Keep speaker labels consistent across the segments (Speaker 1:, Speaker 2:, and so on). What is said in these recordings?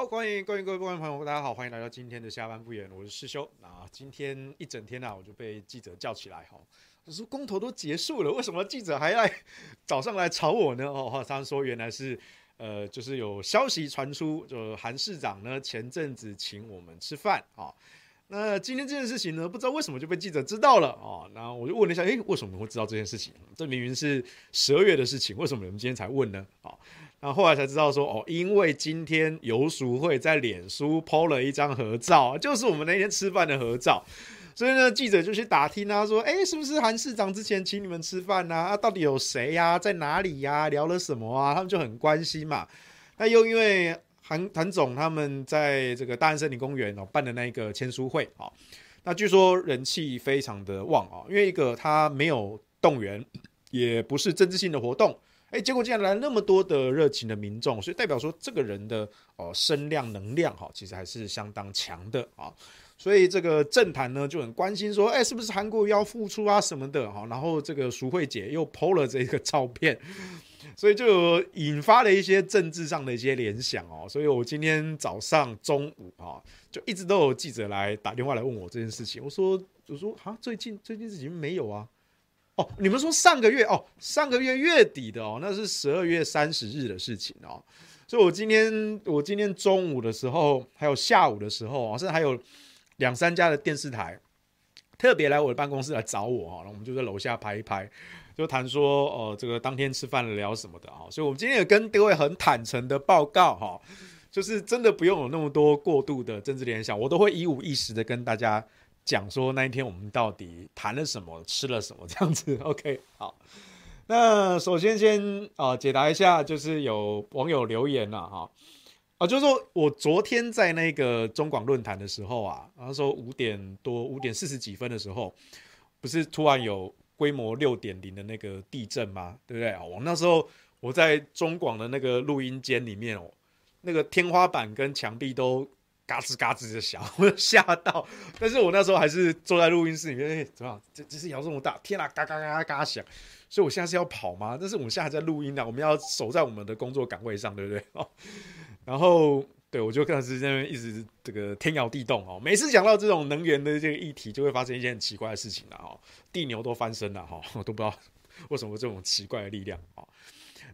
Speaker 1: 好，欢迎欢迎各位观众朋友，大家好，欢迎来到今天的下班不远，我是师兄。啊，今天一整天啊，我就被记者叫起来，哈，我说公投都结束了，为什么记者还来早上来吵我呢？哦，他说原来是，呃，就是有消息传出，就韩市长呢前阵子请我们吃饭，啊。那今天这件事情呢，不知道为什么就被记者知道了哦。然后我就问了一下，诶，为什么会知道这件事情？这明明是十二月的事情，为什么你们今天才问呢？哦，然后后来才知道说，哦，因为今天游淑慧在脸书 PO 了一张合照，就是我们那天吃饭的合照。所以呢，记者就去打听啊，说，诶，是不是韩市长之前请你们吃饭呐？啊，到底有谁呀？在哪里呀？聊了什么啊？他们就很关心嘛。那又因为。韩韩总他们在这个大安森林公园哦办的那个签书会啊，那据说人气非常的旺啊，因为一个他没有动员，也不是政治性的活动，哎，结果竟然来那么多的热情的民众，所以代表说这个人的哦声量能量哈，其实还是相当强的啊，所以这个政坛呢就很关心说，哎，是不是韩国要复出啊什么的哈，然后这个淑慧姐又 PO 了这个照片。所以就引发了一些政治上的一些联想哦，所以我今天早上、中午啊，就一直都有记者来打电话来问我这件事情。我说，我说啊，最近最近事情没有啊？哦，你们说上个月哦，上个月月底的哦，那是十二月三十日的事情哦。所以我今天我今天中午的时候，还有下午的时候，甚至还有两三家的电视台特别来我的办公室来找我哈，然后我们就在楼下拍一拍。就谈说，哦，这个当天吃饭聊什么的啊？所以，我们今天也跟各位很坦诚的报告哈，就是真的不用有那么多过度的政治联想，我都会一五一十的跟大家讲说那一天我们到底谈了什么，吃了什么这样子。OK，好，那首先先啊解答一下，就是有网友留言了哈，啊，就是说我昨天在那个中广论坛的时候啊，然后说五点多五点四十几分的时候，不是突然有。规模六点零的那个地震吗？对不对？我那时候我在中广的那个录音间里面哦，那个天花板跟墙壁都嘎吱嘎吱的响，我吓到。但是我那时候还是坐在录音室里面，怎么样？这这是摇这么大，天啊，嘎嘎嘎嘎嘎响。所以我现在是要跑吗？但是我们现在还在录音呢，我们要守在我们的工作岗位上，对不对？哦，然后。对，我就开始在那边一直这个天摇地动哦。每次讲到这种能源的这个议题，就会发生一件很奇怪的事情了哦，地牛都翻身了哈，我都不知道为什么这种奇怪的力量啊。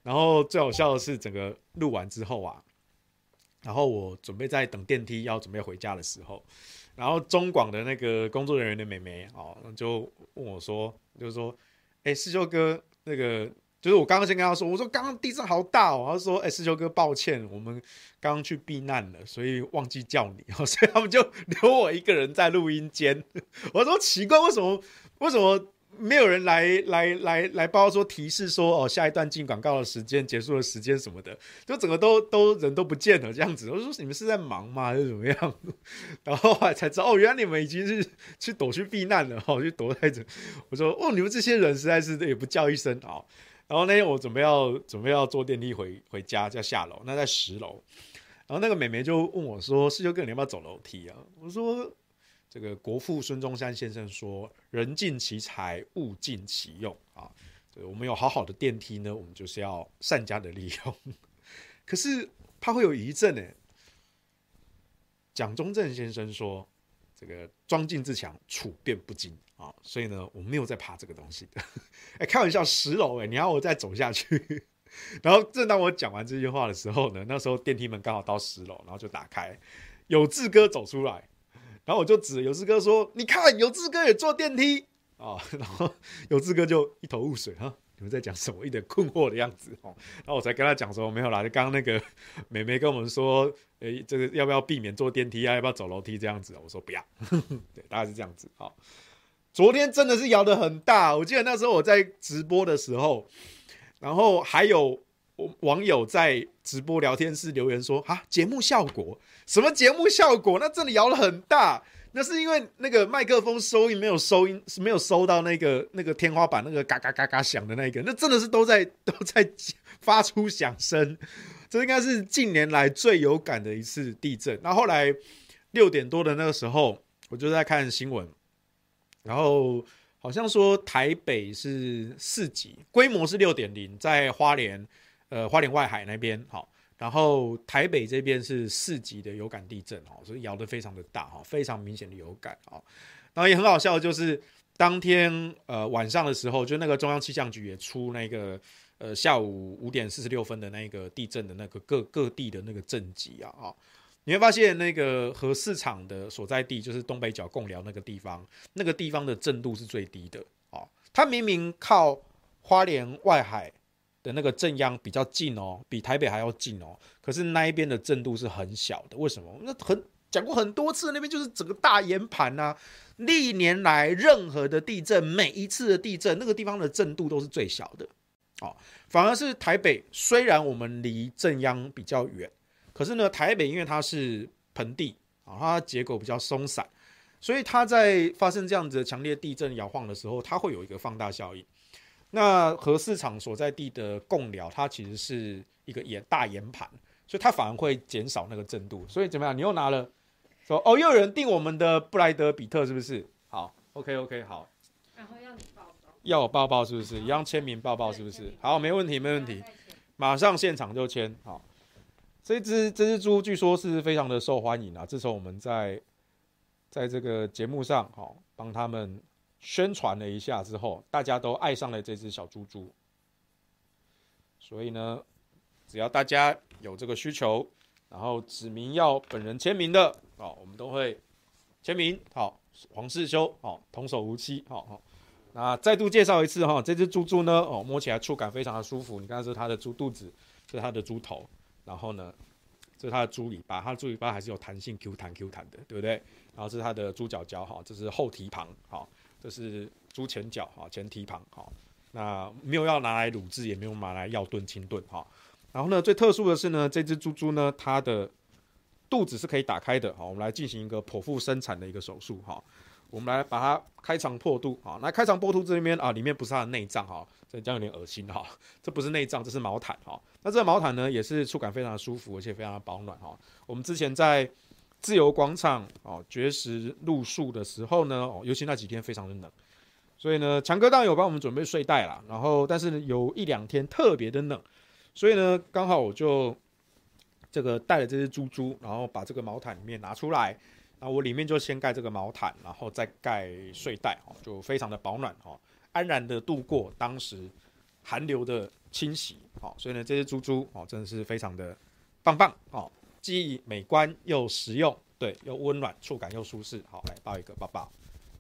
Speaker 1: 然后最好笑的是，整个录完之后啊，然后我准备在等电梯要准备回家的时候，然后中广的那个工作人员的妹妹哦，就问我说，就是说，哎，世修哥那个。就是我刚刚先跟他说，我说刚刚地震好大哦，他说，哎，师兄哥，抱歉，我们刚刚去避难了，所以忘记叫你，所以他们就留我一个人在录音间。我说奇怪，为什么为什么没有人来来来来报说提示说哦，下一段进广告的时间结束的时间什么的，就整个都 都人都不见了这样子。我说你们是在忙吗，还是怎么样？然后后来才知道哦，原来你们已经是去躲去避难了，哦，去躲在这。我说哦，你们这些人实在是也不叫一声啊。然后那天我准备要准备要坐电梯回回家，就要下楼，那在十楼。然后那个妹妹就问我说：“世修哥，你要不要走楼梯啊？”我说：“这个国父孙中山先生说，人尽其才，物尽其用啊。我们有好好的电梯呢，我们就是要善加的利用。可是怕会有余震呢。蒋中正先生说。”这个庄敬自强，处变不惊啊，所以呢，我没有在怕这个东西的。哎，开玩笑，十楼哎，你要我再走下去？然后正当我讲完这句话的时候呢，那时候电梯门刚好到十楼，然后就打开，有志哥走出来，然后我就指有志哥说：“你看，有志哥也坐电梯啊。” 然后有志哥就一头雾水哈。你们在讲什么？一点困惑的样子哦。然后我才跟他讲说，没有啦，就刚刚那个 美眉跟我们说，诶，这个要不要避免坐电梯啊？要不要走楼梯这样子？我说不要。对，大概是这样子。好，昨天真的是摇得很大。我记得那时候我在直播的时候，然后还有网友在直播聊天室留言说：啊，节目效果？什么节目效果？那真的摇得很大。那是因为那个麦克风收音没有收音，是没有收到那个那个天花板那个嘎嘎嘎嘎响的那个，那真的是都在 都在发出响声，这应该是近年来最有感的一次地震。然后后来六点多的那个时候，我就在看新闻，然后好像说台北是四级，规模是六点零，在花莲呃花莲外海那边好。然后台北这边是四级的有感地震哦，所以摇得非常的大哈，非常明显的有感啊。然后也很好笑就是当天呃晚上的时候，就那个中央气象局也出那个呃下午五点四十六分的那个地震的那个各各地的那个震级啊啊，你会发现那个核市场的所在地就是东北角贡寮那个地方，那个地方的震度是最低的啊，它明明靠花莲外海。的那个震央比较近哦，比台北还要近哦。可是那一边的震度是很小的，为什么？那很讲过很多次，那边就是整个大岩盘呐。历年来任何的地震，每一次的地震，那个地方的震度都是最小的。哦，反而是台北，虽然我们离震央比较远，可是呢，台北因为它是盆地啊，它结构比较松散，所以它在发生这样子的强烈地震摇晃的时候，它会有一个放大效应。那核市场所在地的贡寮，它其实是一个盐大盐盘，所以它反而会减少那个震度。所以怎么样？你又拿了说哦，又有人订我们的布莱德比特，是不是？好，OK OK，好。然后要你抱抱，要我抱抱是不是？一样签名抱抱是不是？好，没问题没问题，马上现场就签。好，这只这只猪据说是非常的受欢迎啊。自从我们在在这个节目上好帮他们。宣传了一下之后，大家都爱上了这只小猪猪。所以呢，只要大家有这个需求，然后指明要本人签名的哦，我们都会签名。好，黄世修，好，童叟无欺，好好。那再度介绍一次哈，这只猪猪呢，哦，摸起来触感非常的舒服。你看，是它的猪肚子，这是它的猪头，然后呢，这是它的猪尾巴，它的猪尾巴还是有弹性，Q 弹 Q 弹的，对不对？然后是它的猪脚脚，哈，这是后蹄膀，好。这是猪前脚哈，前蹄膀哈，那没有要拿来卤制，也没有拿来药炖、清炖哈。然后呢，最特殊的是呢，这只猪猪呢，它的肚子是可以打开的哈。我们来进行一个剖腹生产的一个手术哈。我们来把它开肠破肚啊。那开肠破肚这边啊，里面不是它的内脏哈，这这样有点恶心哈。这不是内脏，这是毛毯哈。那这个毛毯呢，也是触感非常的舒服，而且非常的保暖哈。我们之前在自由广场哦，绝食露宿的时候呢，哦，尤其那几天非常的冷，所以呢，强哥当然有帮我们准备睡袋啦。然后，但是，有一两天特别的冷，所以呢，刚好我就这个带了这只猪猪，然后把这个毛毯里面拿出来，那我里面就先盖这个毛毯，然后再盖睡袋，哦，就非常的保暖，哦，安然的度过当时寒流的侵袭，哦，所以呢，这只猪猪哦，真的是非常的棒棒，哦。既美观又实用，对，又温暖，触感又舒适。好，来抱一个抱抱，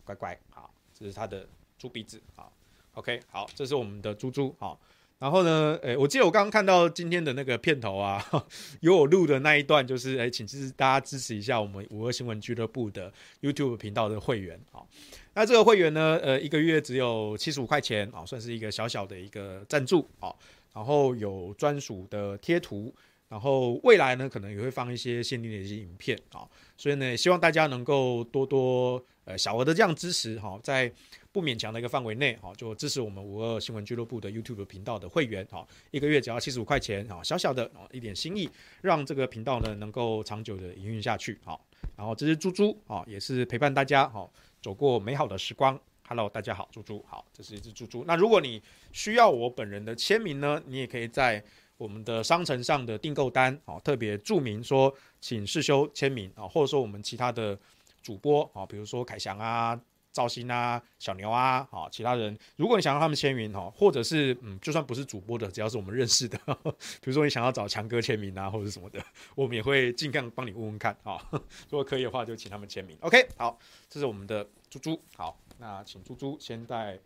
Speaker 1: 乖乖。好，这是它的猪鼻子。好，OK，好，这是我们的猪猪。好，然后呢，诶，我记得我刚刚看到今天的那个片头啊，有我录的那一段，就是诶，请支持大家支持一下我们五二新闻俱乐部的 YouTube 频道的会员。好，那这个会员呢，呃，一个月只有七十五块钱，啊，算是一个小小的一个赞助。好，然后有专属的贴图。然后未来呢，可能也会放一些限定的一些影片啊，所以呢，希望大家能够多多呃小额的这样支持哈，在不勉强的一个范围内哈，就支持我们五二新闻俱乐部的 YouTube 频道的会员哈，一个月只要七十五块钱哈，小小的一点心意，让这个频道呢能够长久的营运下去哈。然后这只猪猪啊，也是陪伴大家哈，走过美好的时光。Hello，大家好，猪猪好，这是一只猪猪。那如果你需要我本人的签名呢，你也可以在。我们的商城上的订购单，啊，特别注明说，请世修签名啊，或者说我们其他的主播啊，比如说凯翔啊、赵鑫啊、小牛啊，啊，其他人，如果你想让他们签名哈，或者是嗯，就算不是主播的，只要是我们认识的，比如说你想要找强哥签名啊，或者什么的，我们也会尽量帮你问问看啊。如果可以的话，就请他们签名。OK，好，这是我们的猪猪，好，那请猪猪先在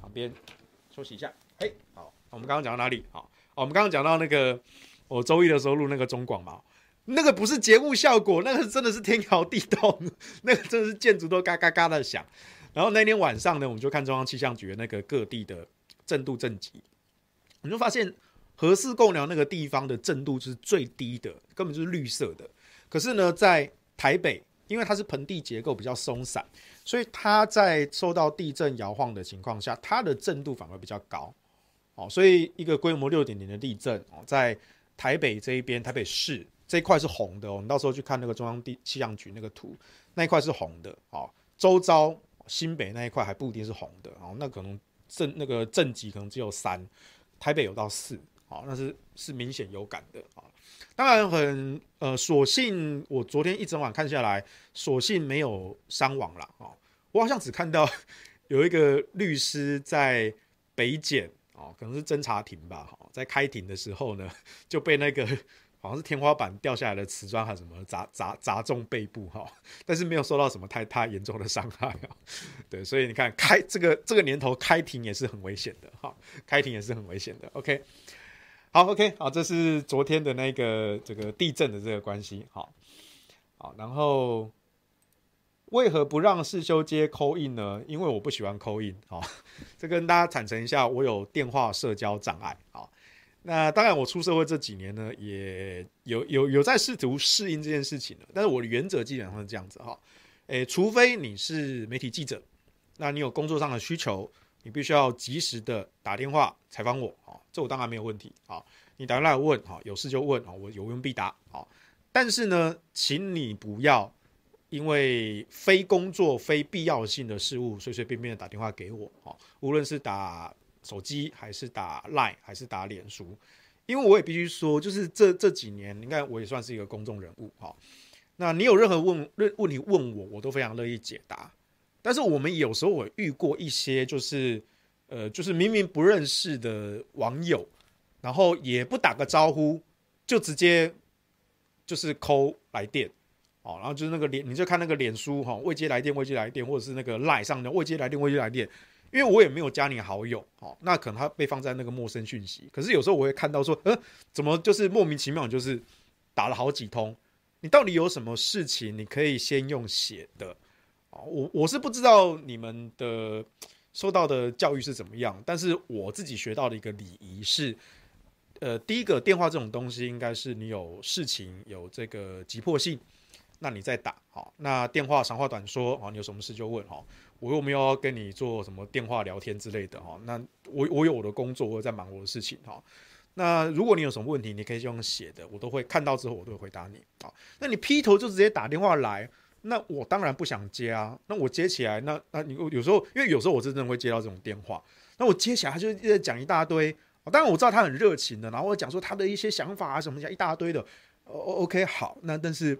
Speaker 1: 旁边休息一下。嘿，好，我们刚刚讲到哪里？好。我们刚刚讲到那个，我周一的时候录那个中广嘛，那个不是节目效果，那个真的是天摇地动，那个真的是建筑都嘎嘎嘎的响。然后那天晚上呢，我们就看中央气象局那个各地的震度震级，我们就发现核四贡寮那个地方的震度是最低的，根本就是绿色的。可是呢，在台北，因为它是盆地结构比较松散，所以它在受到地震摇晃的情况下，它的震度反而比较高。哦，所以一个规模六点零的地震哦，在台北这一边，台北市这一块是红的哦。你到时候去看那个中央地气象局那个图，那一块是红的哦。周遭新北那一块还不一定是红的哦，那可能震那个震级可能只有三，台北有到四好，那是是明显有感的啊。当然很呃，所幸我昨天一整晚看下来，所幸没有伤亡了啊。我好像只看到 有一个律师在北检哦，可能是侦查庭吧，哈在开庭的时候呢，就被那个。好像是天花板掉下来的瓷砖，还是什么砸砸砸中背部哈，但是没有受到什么太太严重的伤害啊。对，所以你看开这个这个年头开庭也是很危险的哈，开庭也是很危险的。OK，好，OK，好，这是昨天的那个这个地震的这个关系。好，好，然后为何不让世修接 call in 呢？因为我不喜欢 call in。好，这跟大家坦诚一下，我有电话社交障碍。好。那当然，我出社会这几年呢，也有有有在试图适应这件事情了。但是我的原则基本上是这样子哈，诶，除非你是媒体记者，那你有工作上的需求，你必须要及时的打电话采访我啊，这我当然没有问题啊。你打电话来问哈，有事就问啊，我有问必答啊。但是呢，请你不要因为非工作、非必要性的事物，随随便便的打电话给我哦，无论是打。手机还是打 Line 还是打脸书，因为我也必须说，就是这这几年，你看我也算是一个公众人物哈。那你有任何问问问题问我，我都非常乐意解答。但是我们有时候我遇过一些，就是呃，就是明明不认识的网友，然后也不打个招呼，就直接就是扣来电，哦，然后就是那个脸，你就看那个脸书哈，未接来电，未接来电，或者是那个 Line 上的未接来电，未接来电。因为我也没有加你好友，哦，那可能他被放在那个陌生讯息。可是有时候我会看到说，呃，怎么就是莫名其妙，就是打了好几通，你到底有什么事情？你可以先用写的，哦，我我是不知道你们的受到的教育是怎么样，但是我自己学到的一个礼仪是，呃，第一个电话这种东西，应该是你有事情有这个急迫性，那你再打，好，那电话长话短说，好，你有什么事就问，哈。我又没有跟你做什么电话聊天之类的哈，那我我有我的工作，我在忙我的事情哈。那如果你有什么问题，你可以用写的，我都会看到之后我都会回答你。啊，那你劈头就直接打电话来，那我当然不想接啊。那我接起来，那那你有时候，因为有时候我真的会接到这种电话，那我接起来他就一直讲一大堆。当然我知道他很热情的，然后我讲说他的一些想法啊什么讲一大堆的。哦，OK，好，那但是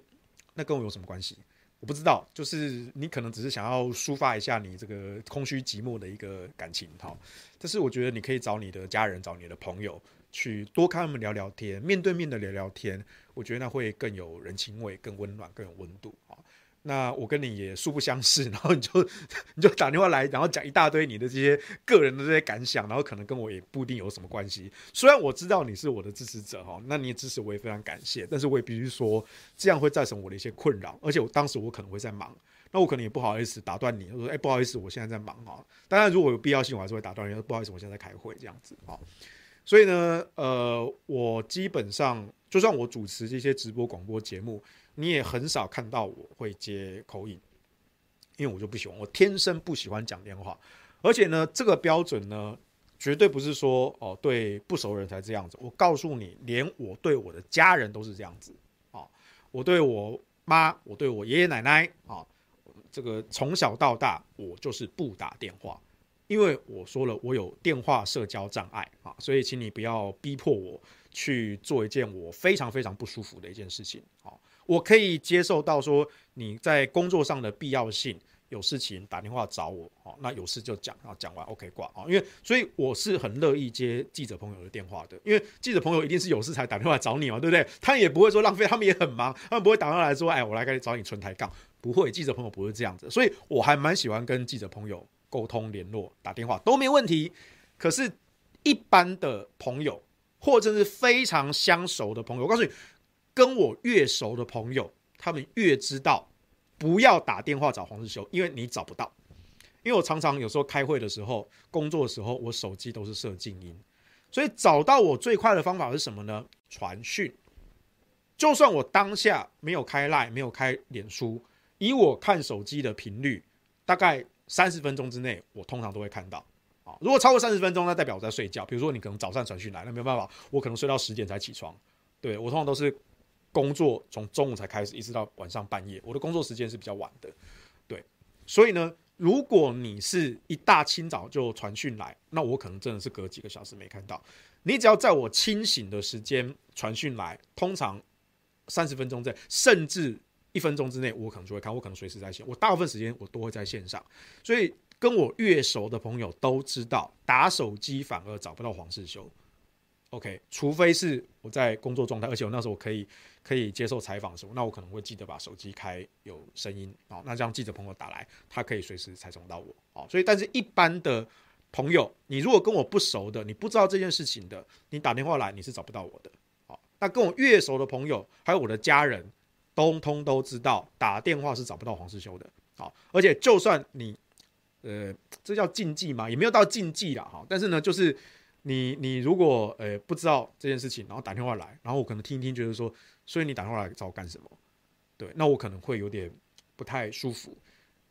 Speaker 1: 那跟我有什么关系？我不知道，就是你可能只是想要抒发一下你这个空虚寂寞的一个感情，哈。但是我觉得你可以找你的家人、找你的朋友去多看他们聊聊天，面对面的聊聊天，我觉得那会更有人情味、更温暖、更有温度，啊。那我跟你也素不相识，然后你就你就打电话来，然后讲一大堆你的这些个人的这些感想，然后可能跟我也不一定有什么关系。虽然我知道你是我的支持者哈，那你的支持我也非常感谢，但是我也必须说，这样会造成我的一些困扰，而且我当时我可能会在忙，那我可能也不好意思打断你，我说哎不好意思，我现在在忙哈。当然如果有必要性，我还是会打断你，不好意思，我现在在开会这样子哈。所以呢，呃，我基本上就算我主持这些直播广播节目。你也很少看到我会接口音因为我就不喜欢，我天生不喜欢讲电话，而且呢，这个标准呢，绝对不是说哦，对不熟人才这样子。我告诉你，连我对我的家人都是这样子啊，我对我妈，我对我爷爷奶奶啊，这个从小到大，我就是不打电话，因为我说了，我有电话社交障碍啊，所以请你不要逼迫我去做一件我非常非常不舒服的一件事情啊。我可以接受到说你在工作上的必要性，有事情打电话找我，好，那有事就讲，然后讲完 OK 挂啊，因为所以我是很乐意接记者朋友的电话的，因为记者朋友一定是有事才打电话找你嘛，对不对？他也不会说浪费，他们也很忙，他们不会打电话来说，哎，我来给你找你纯抬杠，不会，记者朋友不是这样子，所以我还蛮喜欢跟记者朋友沟通联络，打电话都没问题。可是，一般的朋友或者是非常相熟的朋友，我告诉你。跟我越熟的朋友，他们越知道不要打电话找黄世修，因为你找不到。因为我常常有时候开会的时候、工作的时候，我手机都是设静音，所以找到我最快的方法是什么呢？传讯。就算我当下没有开 Line，没有开脸书，以我看手机的频率，大概三十分钟之内，我通常都会看到。啊，如果超过三十分钟，那代表我在睡觉。比如说你可能早上传讯来，那没有办法，我可能睡到十点才起床。对，我通常都是。工作从中午才开始，一直到晚上半夜，我的工作时间是比较晚的，对，所以呢，如果你是一大清早就传讯来，那我可能真的是隔几个小时没看到。你只要在我清醒的时间传讯来，通常三十分钟内，甚至一分钟之内，我可能就会看。我可能随时在线，我大部分时间我都会在线上。所以跟我越熟的朋友都知道，打手机反而找不到黄世修。OK，除非是我在工作状态，而且我那时候我可以可以接受采访的时候，那我可能会记得把手机开有声音啊，那这样记者朋友打来，他可以随时采访到我啊。所以，但是一般的朋友，你如果跟我不熟的，你不知道这件事情的，你打电话来你是找不到我的。好，那跟我越熟的朋友，还有我的家人，通通都知道打电话是找不到黄世修的。好，而且就算你呃，这叫禁忌嘛，也没有到禁忌啦。哈，但是呢，就是。你你如果呃、不知道这件事情，然后打电话来，然后我可能听一听，觉得说，所以你打电话来找我干什么？对，那我可能会有点不太舒服。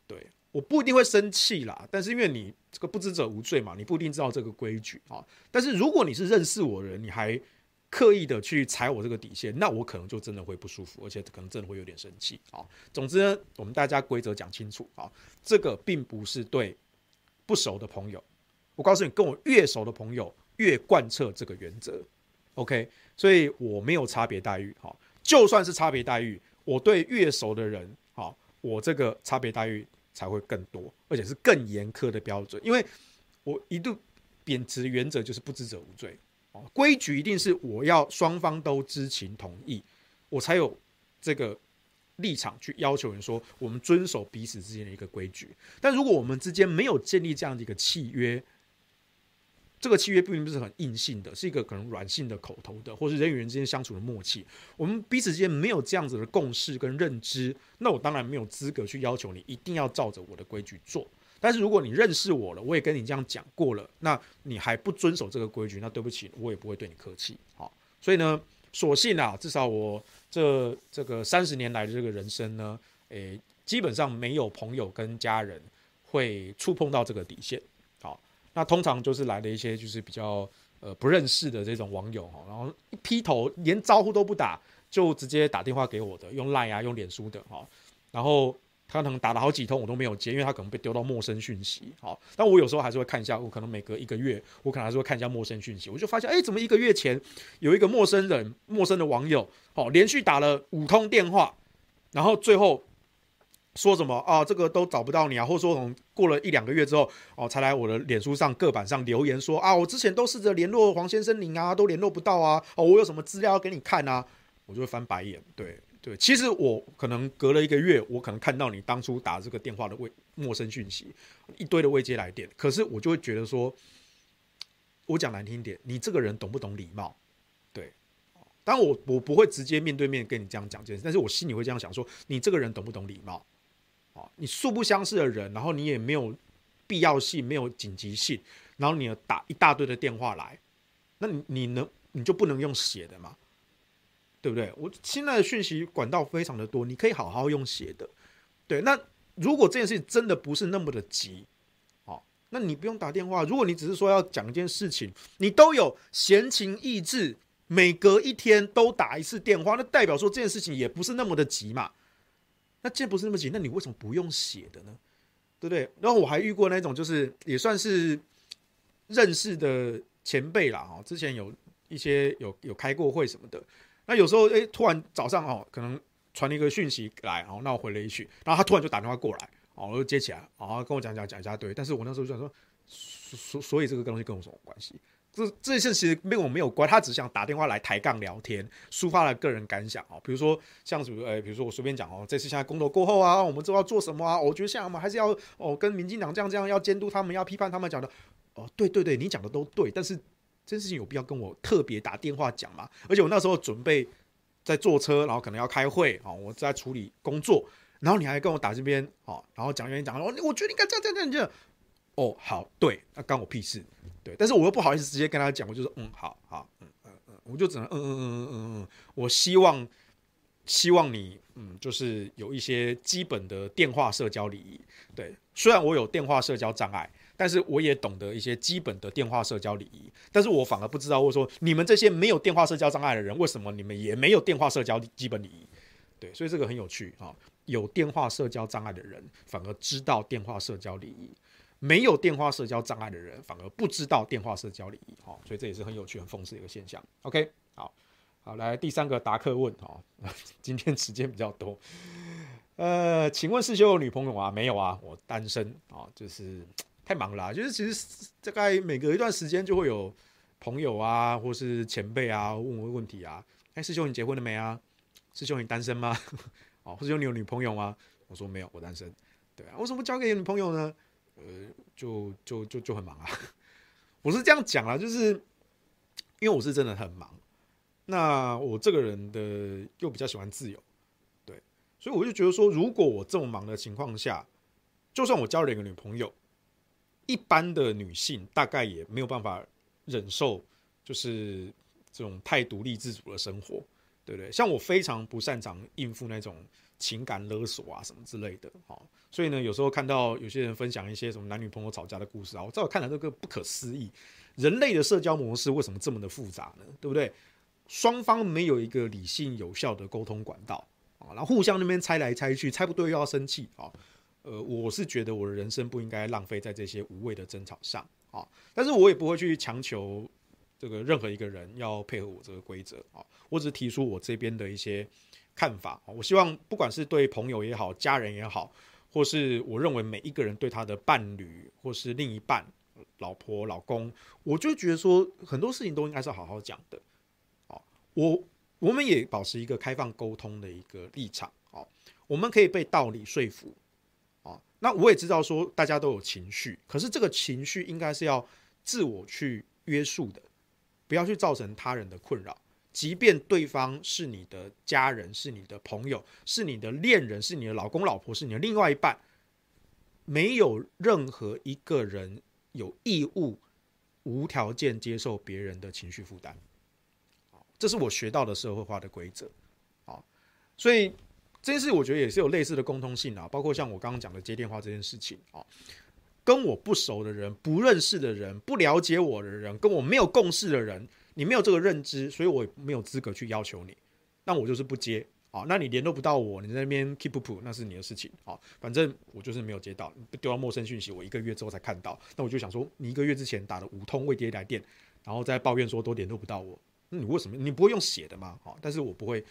Speaker 1: 对，我不一定会生气啦，但是因为你这个不知者无罪嘛，你不一定知道这个规矩啊。但是如果你是认识我的人，你还刻意的去踩我这个底线，那我可能就真的会不舒服，而且可能真的会有点生气啊。总之呢，我们大家规则讲清楚啊，这个并不是对不熟的朋友，我告诉你，跟我越熟的朋友。越贯彻这个原则，OK，所以我没有差别待遇，好，就算是差别待遇，我对越熟的人，好，我这个差别待遇才会更多，而且是更严苛的标准，因为我一度秉持原则就是不知者无罪，哦，规矩一定是我要双方都知情同意，我才有这个立场去要求人说我们遵守彼此之间的一个规矩，但如果我们之间没有建立这样的一个契约。这个契约并不是很硬性的，是一个可能软性的、口头的，或是人与人之间相处的默契。我们彼此之间没有这样子的共识跟认知，那我当然没有资格去要求你一定要照着我的规矩做。但是如果你认识我了，我也跟你这样讲过了，那你还不遵守这个规矩，那对不起，我也不会对你客气。好，所以呢，所幸啊，至少我这这个三十年来的这个人生呢，诶，基本上没有朋友跟家人会触碰到这个底线。那通常就是来的一些就是比较呃不认识的这种网友哈，然后一劈头连招呼都不打，就直接打电话给我的，用 Line 啊，用脸书的哈，然后他可能打了好几通我都没有接，因为他可能被丢到陌生讯息，好，但我有时候还是会看一下，我可能每隔一个月，我可能还是会看一下陌生讯息，我就发现哎，怎么一个月前有一个陌生人、陌生的网友，哦，连续打了五通电话，然后最后。说什么啊？这个都找不到你啊，或者说从过了一两个月之后哦，才来我的脸书上个版上留言说啊，我之前都试着联络黄先生您啊，都联络不到啊。哦，我有什么资料要给你看啊？我就会翻白眼。对对，其实我可能隔了一个月，我可能看到你当初打这个电话的未陌生讯息，一堆的未接来电，可是我就会觉得说，我讲难听点，你这个人懂不懂礼貌？对，当然我我不会直接面对面跟你这样讲这件事，但是我心里会这样想说，你这个人懂不懂礼貌？啊，你素不相识的人，然后你也没有必要性，没有紧急性，然后你要打一大堆的电话来，那你你能你就不能用写的吗？对不对？我现在的讯息管道非常的多，你可以好好用写的。对，那如果这件事情真的不是那么的急，哦，那你不用打电话。如果你只是说要讲一件事情，你都有闲情逸致，每隔一天都打一次电话，那代表说这件事情也不是那么的急嘛。那既然不是那么急，那你为什么不用写的呢？对不对？然后我还遇过那种，就是也算是认识的前辈啦，哈，之前有一些有有开过会什么的。那有时候，哎，突然早上哦，可能传了一个讯息来，哦那我回了一句，然后他突然就打电话过来，哦，我就接起来，然后跟我讲讲讲一下，对。但是我那时候就想说，所所以这个东西跟我什么关系？这这件事其实跟我没有关，他只想打电话来抬杠聊天，抒发了个人感想啊。比如说像什么，呃，比如说我随便讲哦，这次现在公投过后啊，我们知道要做什么啊？我觉得现在我们还是要哦，跟民进党这样这样，要监督他们，要批判他们讲的。哦，对对对，你讲的都对，但是这件事情有必要跟我特别打电话讲吗？而且我那时候准备在坐车，然后可能要开会啊，我在处理工作，然后你还跟我打这边啊，然后讲原因讲，我我觉得应该这样这样这样这样。哦，好，对，那干我屁事，对，但是我又不好意思直接跟他讲，我就说，嗯，好好，嗯嗯嗯，我就只能，嗯嗯嗯嗯嗯嗯，我希望，希望你，嗯，就是有一些基本的电话社交礼仪，对，虽然我有电话社交障碍，但是我也懂得一些基本的电话社交礼仪，但是我反而不知道，或者说你们这些没有电话社交障碍的人，为什么你们也没有电话社交基本礼仪？对，所以这个很有趣啊。有电话社交障碍的人反而知道电话社交礼仪，没有电话社交障碍的人反而不知道电话社交礼仪。哈，所以这也是很有趣、很讽刺的一个现象。OK，好，好，来第三个答客问哈，今天时间比较多。呃，请问师兄有女朋友啊？没有啊，我单身啊，就是太忙了。就是其实大概每隔一段时间就会有朋友啊，或是前辈啊问我问题啊。哎，师兄你结婚了没啊？师兄你单身吗？哦，世修你有女朋友吗？我说没有，我单身。对啊，为什么不交给女朋友呢？呃，就就就就很忙啊。我是这样讲啊，就是因为我是真的很忙。那我这个人的又比较喜欢自由。对所以我就觉得说，如果我这么忙的情况下，就算我交了一个女朋友，一般的女性大概也没有办法忍受，就是这种太独立自主的生活，对不对？像我非常不擅长应付那种情感勒索啊什么之类的，好，所以呢，有时候看到有些人分享一些什么男女朋友吵架的故事啊，我在我看来这个不可思议，人类的社交模式为什么这么的复杂呢？对不对？双方没有一个理性有效的沟通管道啊。然后互相那边猜来猜去，猜不对又要生气啊！呃，我是觉得我的人生不应该浪费在这些无谓的争吵上啊。但是我也不会去强求这个任何一个人要配合我这个规则啊。我只是提出我这边的一些看法。我希望不管是对朋友也好，家人也好，或是我认为每一个人对他的伴侣或是另一半、老婆、老公，我就觉得说很多事情都应该是好好讲的啊。我。我们也保持一个开放沟通的一个立场，哦，我们可以被道理说服，哦，那我也知道说大家都有情绪，可是这个情绪应该是要自我去约束的，不要去造成他人的困扰。即便对方是你的家人，是你的朋友，是你的恋人，是你的老公老婆，是你的另外一半，没有任何一个人有义务无条件接受别人的情绪负担。这是我学到的社会化的规则，啊，所以这件事我觉得也是有类似的共通性啊，包括像我刚刚讲的接电话这件事情啊，跟我不熟的人、不认识的人、不了解我的人、跟我没有共识的人，你没有这个认知，所以我没有资格去要求你，那我就是不接啊，那你联络不到我，你在那边 keep up 那是你的事情啊，反正我就是没有接到，丢到陌生讯息，我一个月之后才看到，那我就想说，你一个月之前打了五通未接来电，然后再抱怨说都联络不到我。那你为什么你不会用写的吗？好，但是我不会，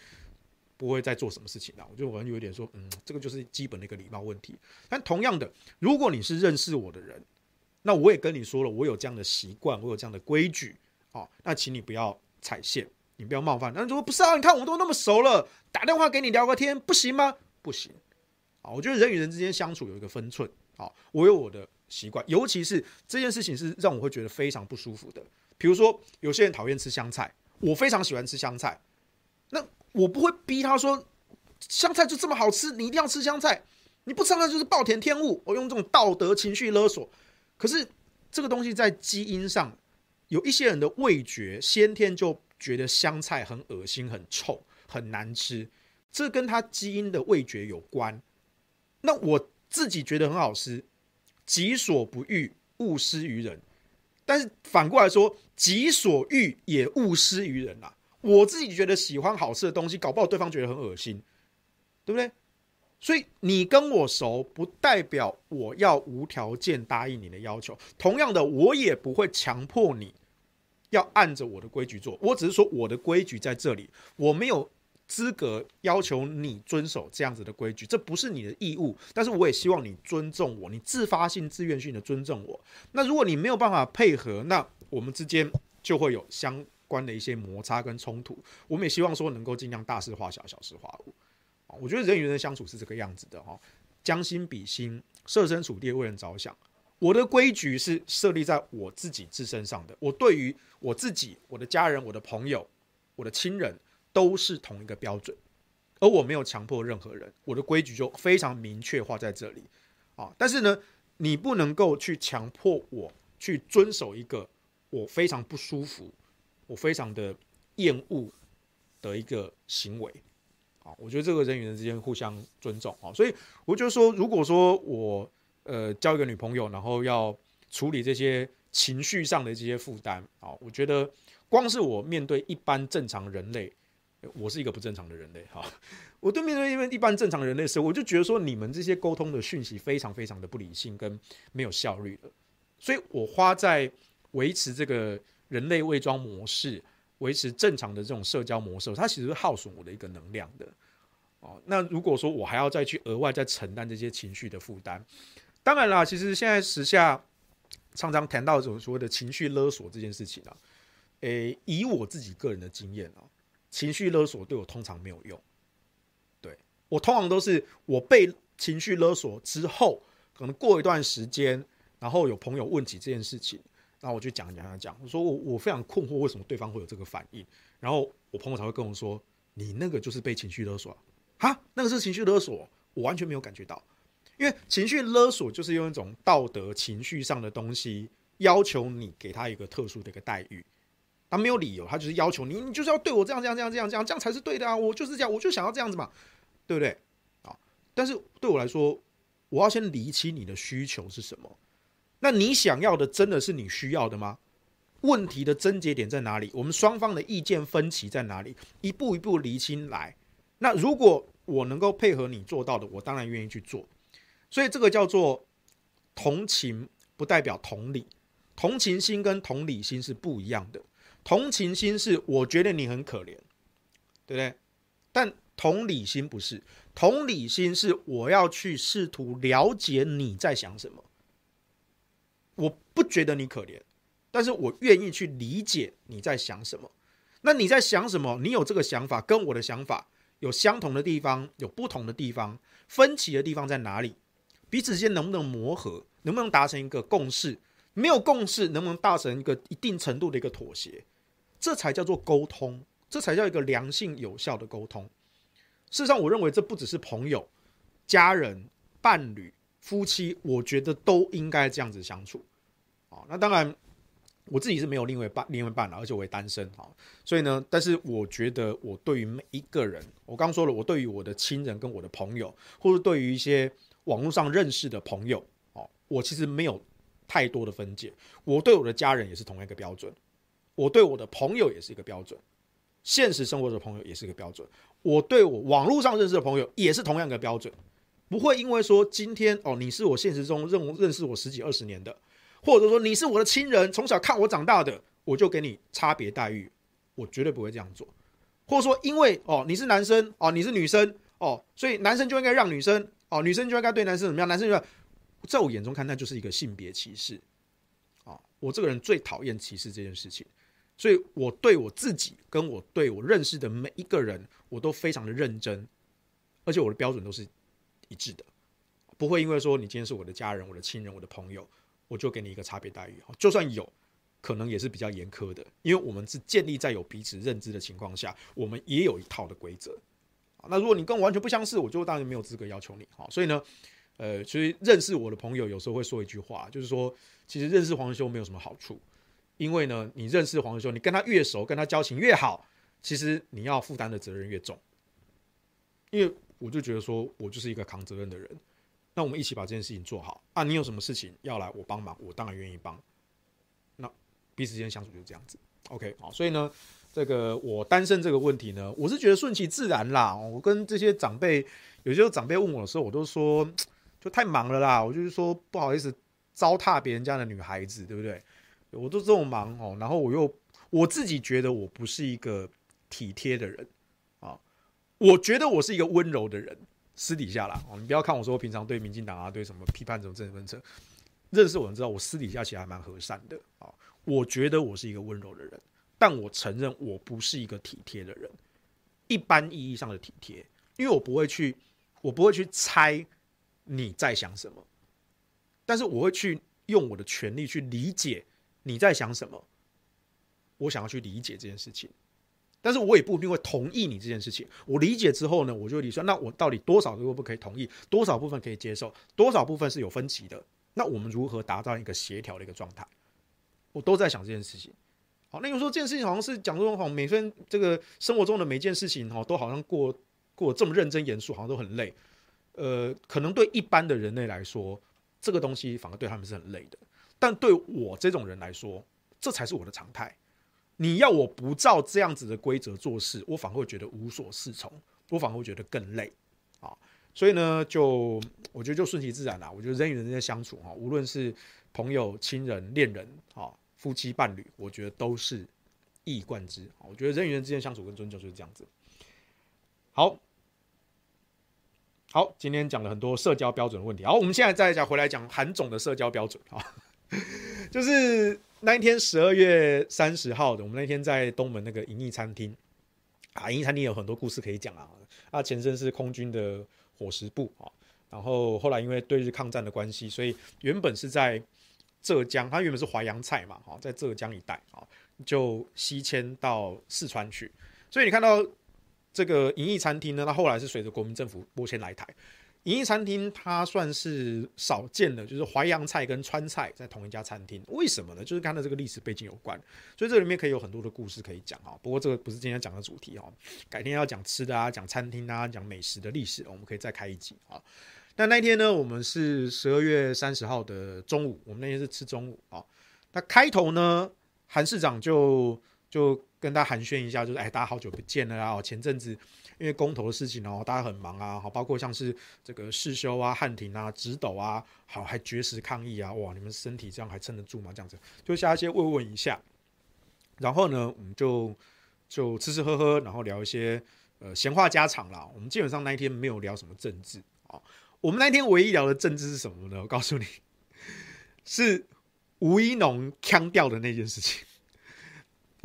Speaker 1: 不会再做什么事情了。我就好像有点说，嗯，这个就是基本的一个礼貌问题。但同样的，如果你是认识我的人，那我也跟你说了，我有这样的习惯，我有这样的规矩，好，那请你不要踩线，你不要冒犯。那如果不是啊，你看我们都那么熟了，打电话给你聊个天，不行吗？不行。好，我觉得人与人之间相处有一个分寸。好，我有我的习惯，尤其是这件事情是让我会觉得非常不舒服的。比如说，有些人讨厌吃香菜。我非常喜欢吃香菜，那我不会逼他说香菜就这么好吃，你一定要吃香菜，你不吃香菜就是暴殄天物。我用这种道德情绪勒索，可是这个东西在基因上，有一些人的味觉先天就觉得香菜很恶心、很臭、很难吃，这跟他基因的味觉有关。那我自己觉得很好吃，己所不欲，勿施于人。但是反过来说，己所欲也勿施于人啊！我自己觉得喜欢好吃的东西，搞不好对方觉得很恶心，对不对？所以你跟我熟，不代表我要无条件答应你的要求。同样的，我也不会强迫你要按着我的规矩做。我只是说我的规矩在这里，我没有。资格要求你遵守这样子的规矩，这不是你的义务，但是我也希望你尊重我，你自发性、自愿性的尊重我。那如果你没有办法配合，那我们之间就会有相关的一些摩擦跟冲突。我们也希望说能够尽量大事化小，小事化无。我觉得人与人的相处是这个样子的哈，将心比心，设身处地为人着想。我的规矩是设立在我自己自身上的，我对于我自己、我的家人、我的朋友、我的亲人。都是同一个标准，而我没有强迫任何人，我的规矩就非常明确化在这里啊。但是呢，你不能够去强迫我去遵守一个我非常不舒服、我非常的厌恶的一个行为啊。我觉得这个人与人之间互相尊重啊，所以我就说，如果说我呃交一个女朋友，然后要处理这些情绪上的这些负担啊，我觉得光是我面对一般正常人类。我是一个不正常的人类，哈，我对面对因为一般正常人类时候，我就觉得说你们这些沟通的讯息非常非常的不理性跟没有效率的，所以我花在维持这个人类伪装模式，维持正常的这种社交模式，它其实是耗损我的一个能量的，哦，那如果说我还要再去额外再承担这些情绪的负担，当然啦，其实现在时下常常谈到这种所谓的情绪勒索这件事情啊，诶，以我自己个人的经验啊。情绪勒索对我通常没有用，对，我通常都是我被情绪勒索之后，可能过一段时间，然后有朋友问起这件事情，然后我就讲讲讲讲，我说我我非常困惑，为什么对方会有这个反应，然后我朋友才会跟我说，你那个就是被情绪勒索啊，那个是情绪勒索，我完全没有感觉到，因为情绪勒索就是用一种道德情绪上的东西要求你给他一个特殊的一个待遇。他没有理由，他就是要求你，你就是要对我这样这样这样这样这样，这样才是对的啊！我就是这样，我就想要这样子嘛，对不对？啊！但是对我来说，我要先理清你的需求是什么。那你想要的真的是你需要的吗？问题的症结点在哪里？我们双方的意见分歧在哪里？一步一步厘清来。那如果我能够配合你做到的，我当然愿意去做。所以这个叫做同情，不代表同理。同情心跟同理心是不一样的。同情心是我觉得你很可怜，对不对？但同理心不是，同理心是我要去试图了解你在想什么。不觉得你可怜，但是我愿意去理解你在想什么。那你在想什么？你有这个想法，跟我的想法有相同的地方，有不同的地方，分歧的地方在哪里？彼此之间能不能磨合？能不能达成一个共识？没有共识，能不能达成一个一定程度的一个妥协？这才叫做沟通，这才叫一个良性有效的沟通。事实上，我认为这不只是朋友、家人、伴侣、夫妻，我觉得都应该这样子相处。啊，那当然，我自己是没有另外伴、另外伴了，而且我也单身啊。所以呢，但是我觉得我对于每一个人，我刚说了，我对于我的亲人跟我的朋友，或者对于一些网络上认识的朋友，哦，我其实没有太多的分界。我对我的家人也是同样一个标准。我对我的朋友也是一个标准，现实生活的朋友也是一个标准。我对我网络上认识的朋友也是同样的标准，不会因为说今天哦，你是我现实中认认识我十几二十年的，或者说你是我的亲人，从小看我长大的，我就给你差别待遇，我绝对不会这样做。或者说因为哦你是男生哦你是女生哦，所以男生就应该让女生哦，女生就应该对男生怎么样？男生就在我眼中看，那就是一个性别歧视啊！我这个人最讨厌歧视这件事情。所以，我对我自己，跟我对我认识的每一个人，我都非常的认真，而且我的标准都是一致的，不会因为说你今天是我的家人、我的亲人、我的朋友，我就给你一个差别待遇。就算有可能，也是比较严苛的，因为我们是建立在有彼此认知的情况下，我们也有一套的规则。那如果你跟我完全不相似，我就当然没有资格要求你。好，所以呢，呃，所以认识我的朋友有时候会说一句话，就是说，其实认识黄修没有什么好处。因为呢，你认识黄师兄，你跟他越熟，跟他交情越好，其实你要负担的责任越重。因为我就觉得说，我就是一个扛责任的人，那我们一起把这件事情做好啊！你有什么事情要来我帮忙，我当然愿意帮。那彼此之间相处就是这样子，OK 好。所以呢，这个我单身这个问题呢，我是觉得顺其自然啦。我跟这些长辈，有些长辈问我的时候，我都说就太忙了啦，我就是说不好意思糟蹋别人家的女孩子，对不对？我都这么忙哦，然后我又我自己觉得我不是一个体贴的人啊，我觉得我是一个温柔的人，私底下啦哦，你不要看我说平常对民进党啊，对什么批判什么政治分策，认识我人知道我私底下其实还蛮和善的啊，我觉得我是一个温柔的人，但我承认我不是一个体贴的人，一般意义上的体贴，因为我不会去，我不会去猜你在想什么，但是我会去用我的权利去理解。你在想什么？我想要去理解这件事情，但是我也不一定会同意你这件事情。我理解之后呢，我就理说，那我到底多少部分可以同意，多少部分可以接受，多少部分是有分歧的？那我们如何达到一个协调的一个状态？我都在想这件事情。好，那有时候这件事情好像是讲说，好，每分这个生活中的每件事情，哈，都好像过过这么认真严肃，好像都很累。呃，可能对一般的人类来说，这个东西反而对他们是很累的。但对我这种人来说，这才是我的常态。你要我不照这样子的规则做事，我反而会觉得无所适从，我反而会觉得更累啊。所以呢，就我觉得就顺其自然啦。我觉得人与人之间相处哈，无论是朋友、亲人、恋人啊、夫妻、伴侣，我觉得都是一以贯之。我觉得人与人之间相处跟尊重就是这样子。好，好，今天讲了很多社交标准的问题。好，我们现在再讲回来讲韩总的社交标准啊，就是那一天十二月三十号的，我们那天在东门那个银翼餐厅啊，银翼餐厅有很多故事可以讲啊。它前身是空军的伙食部啊，然后后来因为对日抗战的关系，所以原本是在浙江，它原本是淮扬菜嘛，哈，在浙江一带啊，就西迁到四川去，所以你看到。这个银翼餐厅呢，它后来是随着国民政府搬迁来台。银翼餐厅它算是少见的，就是淮扬菜跟川菜在同一家餐厅。为什么呢？就是跟它的这个历史背景有关，所以这里面可以有很多的故事可以讲啊。不过这个不是今天讲的主题哦，改天要讲吃的啊，讲餐厅啊，讲美食的历史，我们可以再开一集啊。那那天呢，我们是十二月三十号的中午，我们那天是吃中午啊。那开头呢，韩市长就就。跟大家寒暄一下，就是哎，大家好久不见了啊！前阵子因为公投的事情哦，大家很忙啊，好，包括像是这个世修啊、汉庭啊、直斗啊，好，还绝食抗议啊，哇，你们身体这样还撑得住吗？这样子，就下一些慰问一下。然后呢，我们就就吃吃喝喝，然后聊一些呃闲话家常啦。我们基本上那一天没有聊什么政治啊，我们那天唯一聊的政治是什么呢？我告诉你，是吴一农腔调的那件事情。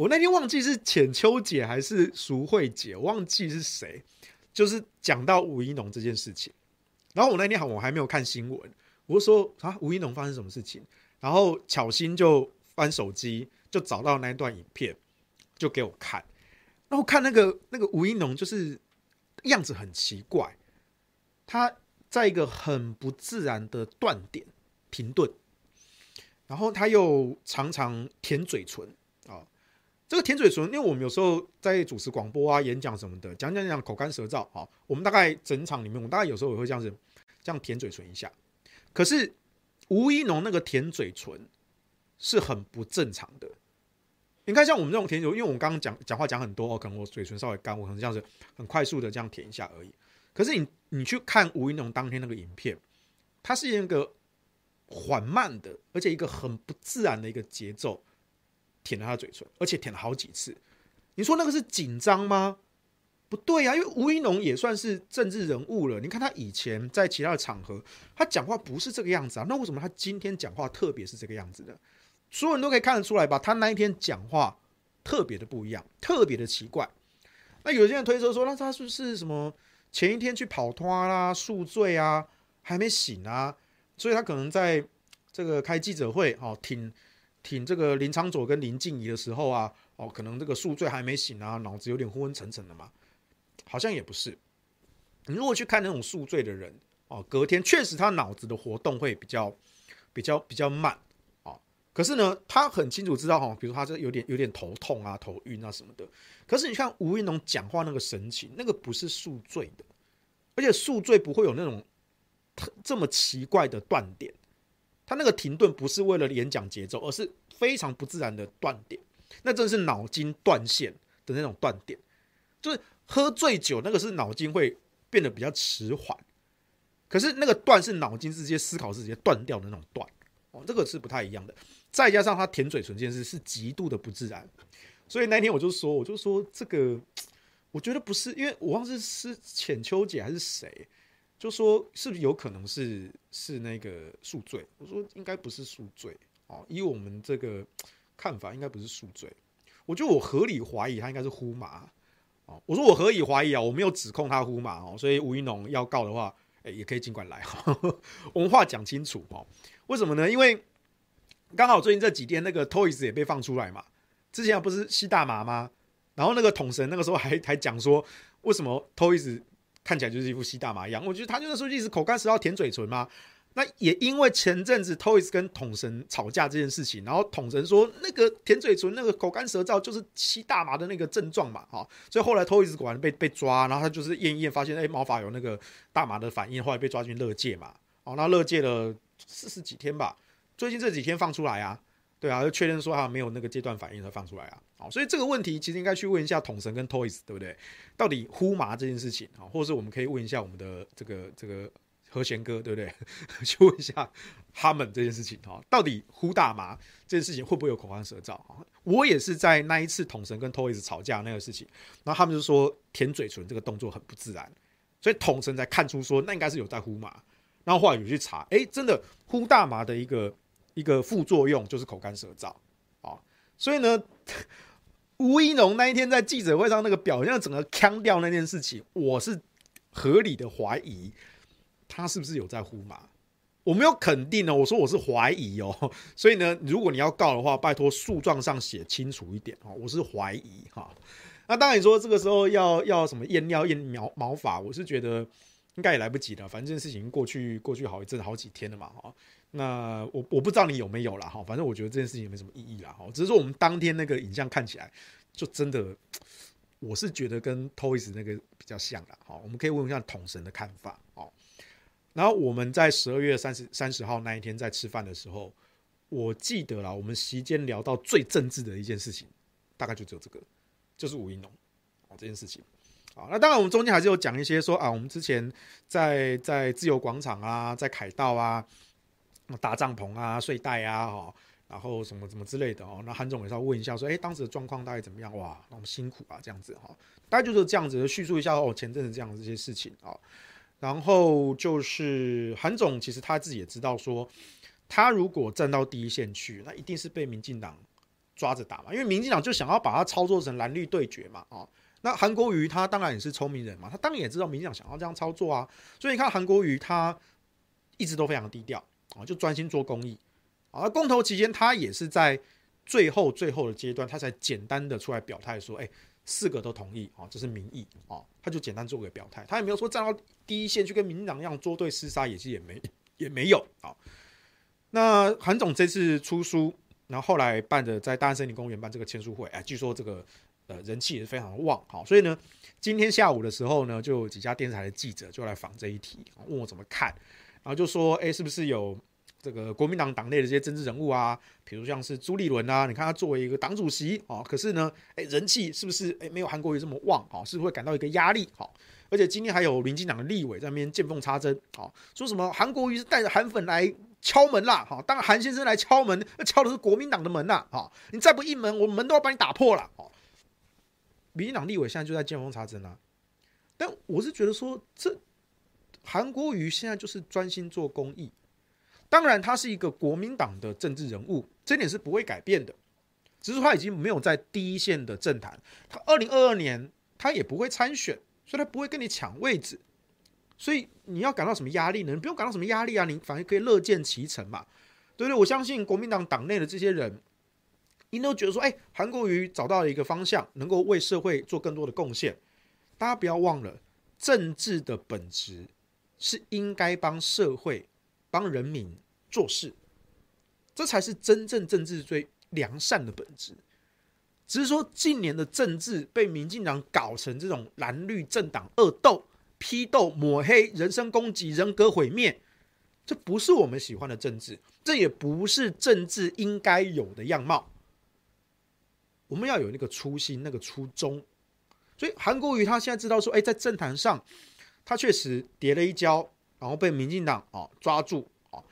Speaker 1: 我那天忘记是浅秋姐还是淑慧姐，忘记是谁，就是讲到吴怡农这件事情。然后我那天好，我还没有看新闻，我就说啊，吴怡农发生什么事情？然后巧心就翻手机，就找到那一段影片，就给我看。然后看那个那个吴怡农，就是样子很奇怪，他在一个很不自然的断点停顿，然后他又常常舔嘴唇。这个舔嘴唇，因为我们有时候在主持广播啊、演讲什么的，讲讲讲口干舌燥啊，我们大概整场里面，我们大概有时候也会这样子，这样舔嘴唇一下。可是吴一农那个舔嘴唇是很不正常的。你看，像我们这种舔嘴，因为我们刚刚讲讲话讲很多哦，可能我嘴唇稍微干，我可能这样子很快速的这样舔一下而已。可是你你去看吴一农当天那个影片，它是一个缓慢的，而且一个很不自然的一个节奏。舔了他的嘴唇，而且舔了好几次。你说那个是紧张吗？不对啊，因为吴一农也算是政治人物了。你看他以前在其他的场合，他讲话不是这个样子啊。那为什么他今天讲话特别是这个样子的？所有人都可以看得出来吧？他那一天讲话特别的不一样，特别的奇怪。那有些人推测说，那他是不是什么前一天去跑脱啦、宿醉啊，还没醒啊？所以他可能在这个开记者会哦，挺。挺这个林昌佐跟林静怡的时候啊，哦，可能这个宿醉还没醒啊，脑子有点昏昏沉沉的嘛，好像也不是。你如果去看那种宿醉的人哦，隔天确实他脑子的活动会比较比较比较慢啊，可是呢，他很清楚知道哈，比如他这有点有点头痛啊、头晕啊什么的。可是你看吴云龙讲话那个神情，那个不是宿醉的，而且宿醉不会有那种这么奇怪的断点。他那个停顿不是为了演讲节奏，而是非常不自然的断点。那真的是脑筋断线的那种断点，就是喝醉酒那个是脑筋会变得比较迟缓，可是那个断是脑筋直接思考是直接断掉的那种断哦，这个是不太一样的。再加上他舔嘴唇这件事是极度的不自然，所以那天我就说，我就说这个，我觉得不是，因为我忘记是浅秋姐还是谁。就说是不是有可能是是那个宿醉？我说应该不是宿醉哦，以我们这个看法，应该不是宿醉。我觉得我合理怀疑他应该是呼麻哦。我说我合理怀疑啊，我没有指控他呼麻哦。所以吴怡农要告的话，哎，也可以尽管来哈。我们话讲清楚哦。为什么呢？因为刚好最近这几天那个 Toys 也被放出来嘛。之前不是吸大麻吗？然后那个统神那个时候还还讲说，为什么 Toys 看起来就是一副吸大麻一样，我觉得他就是说一直口干舌燥舔嘴唇嘛。那也因为前阵子 Toys 跟统神吵架这件事情，然后统神说那个舔嘴唇、那个口干舌燥就是吸大麻的那个症状嘛，哈，所以后来 Toys 果然被被抓，然后他就是验一验，发现哎毛发有那个大麻的反应，后来被抓进勒戒嘛，哦，那勒戒了四十几天吧，最近这几天放出来啊，对啊，就确认说他没有那个阶段反应才放出来啊。好，所以这个问题其实应该去问一下统神跟 Toys，对不对？到底呼麻这件事情啊，或者是我们可以问一下我们的这个这个和弦哥，对不对？去问一下他们这件事情哈，到底呼大麻这件事情会不会有口干舌燥啊？我也是在那一次统神跟 Toys 吵架那个事情，然后他们就说舔嘴唇这个动作很不自然，所以统神才看出说那应该是有在呼麻，然后后来有去查，哎，真的呼大麻的一个一个副作用就是口干舌燥啊，所以呢。吴怡农那一天在记者会上那个表现，整个腔调那件事情，我是合理的怀疑他是不是有在呼麻。我没有肯定呢，我说我是怀疑哦。所以呢，如果你要告的话，拜托诉状上写清楚一点哦。我是怀疑哈。那当然你说这个时候要要什么验尿验毛毛发，我是觉得应该也来不及了。反正这件事情过去过去好一阵好几天了嘛哈。那我我不知道你有没有啦哈，反正我觉得这件事情也没什么意义啦哈，只是说我们当天那个影像看起来就真的，我是觉得跟 Toys 那个比较像啦哈，我们可以问一下统神的看法哦。然后我们在十二月三十三十号那一天在吃饭的时候，我记得啦，我们席间聊到最政治的一件事情，大概就只有这个，就是吴怡农哦这件事情啊。那当然我们中间还是有讲一些说啊，我们之前在在自由广场啊，在凯道啊。搭帐篷啊，睡袋啊，哈，然后什么什么之类的哦。那韩总也是要问一下，说，哎，当时的状况大概怎么样？哇，那么辛苦啊，这样子哈，大概就是这样子叙述一下哦，前阵子这样的这些事情啊。然后就是韩总，其实他自己也知道说，他如果站到第一线去，那一定是被民进党抓着打嘛，因为民进党就想要把他操作成蓝绿对决嘛，啊。那韩国瑜他当然也是聪明人嘛，他当然也知道民进党想要这样操作啊，所以你看韩国瑜他一直都非常低调。啊，就专心做公益啊。公投期间，他也是在最后最后的阶段，他才简单的出来表态说：“哎，四个都同意啊，这是民意啊。”他就简单做个表态，他也没有说站到第一线去跟民进党一样作对厮杀，也是也没也没有啊。那韩总这次出书，然后后来办的在大安森林公园办这个签书会，哎，据说这个呃人气也是非常旺啊。所以呢，今天下午的时候呢，就几家电视台的记者就来访这一题，问我怎么看。然后就说，哎，是不是有这个国民党党内的这些政治人物啊？比如像是朱立伦啊，你看他作为一个党主席啊，可是呢，哎，人气是不是哎没有韩国瑜这么旺啊？是不是会感到一个压力？哦，而且今天还有民进党的立委在那边见缝插针，啊，说什么韩国瑜是带着韩粉来敲门啦？哈，当韩先生来敲门，那敲的是国民党的门呐！哈，你再不应门，我们门都要把你打破了！哦，民进党立委现在就在见缝插针啊。但我是觉得说这。韩国瑜现在就是专心做公益，当然他是一个国民党的政治人物，这点是不会改变的。只是他已经没有在第一线的政坛，他二零二二年他也不会参选，所以他不会跟你抢位置。所以你要感到什么压力呢？你不用感到什么压力啊，你反而可以乐见其成嘛，对不对？我相信国民党党内的这些人，一定都觉得说，哎，韩国瑜找到了一个方向，能够为社会做更多的贡献。大家不要忘了，政治的本质。是应该帮社会、帮人民做事，这才是真正政治最良善的本质。只是说近年的政治被民进党搞成这种蓝绿政党恶斗、批斗、抹黑、人身攻击、人格毁灭，这不是我们喜欢的政治，这也不是政治应该有的样貌。我们要有那个初心、那个初衷。所以韩国瑜他现在知道说，哎，在政坛上。他确实跌了一跤，然后被民进党啊抓住啊。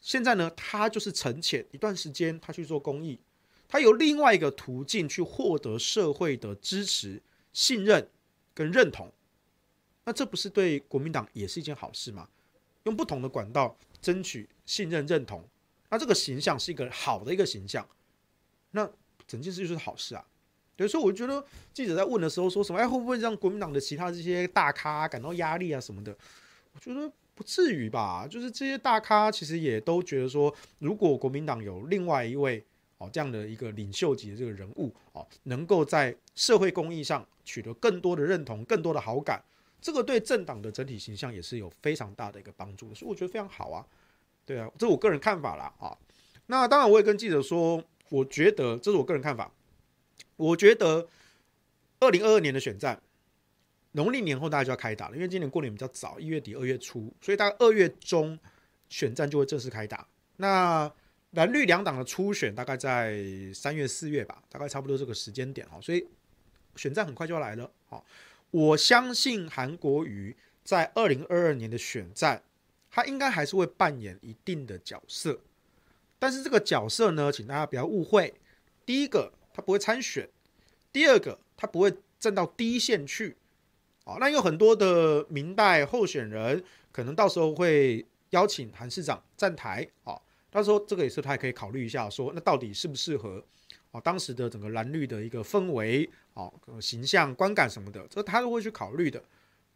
Speaker 1: 现在呢，他就是沉潜一段时间，他去做公益，他有另外一个途径去获得社会的支持、信任跟认同。那这不是对国民党也是一件好事吗？用不同的管道争取信任认同，那这个形象是一个好的一个形象，那整件事就是好事啊。对，所以我觉得记者在问的时候说什么，哎，会不会让国民党的其他这些大咖感到压力啊什么的？我觉得不至于吧。就是这些大咖其实也都觉得说，如果国民党有另外一位哦这样的一个领袖级的这个人物哦，能够在社会公益上取得更多的认同、更多的好感，这个对政党的整体形象也是有非常大的一个帮助的。所以我觉得非常好啊。对啊，这是我个人看法啦啊。那当然，我也跟记者说，我觉得这是我个人看法。我觉得二零二二年的选战，农历年后大家就要开打了，因为今年过年比较早，一月底二月初，所以大概二月中选战就会正式开打。那蓝绿两党的初选大概在三月四月吧，大概差不多这个时间点哈，所以选战很快就要来了。好，我相信韩国瑜在二零二二年的选战，他应该还是会扮演一定的角色。但是这个角色呢，请大家不要误会。第一个，他不会参选；第二个，他不会站到第一线去。啊，那有很多的民代候选人，可能到时候会邀请韩市长站台。啊，到时候这个也是他也可以考虑一下，说那到底适不适合？啊，当时的整个蓝绿的一个氛围，啊，形象观感什么的，这他都会去考虑的。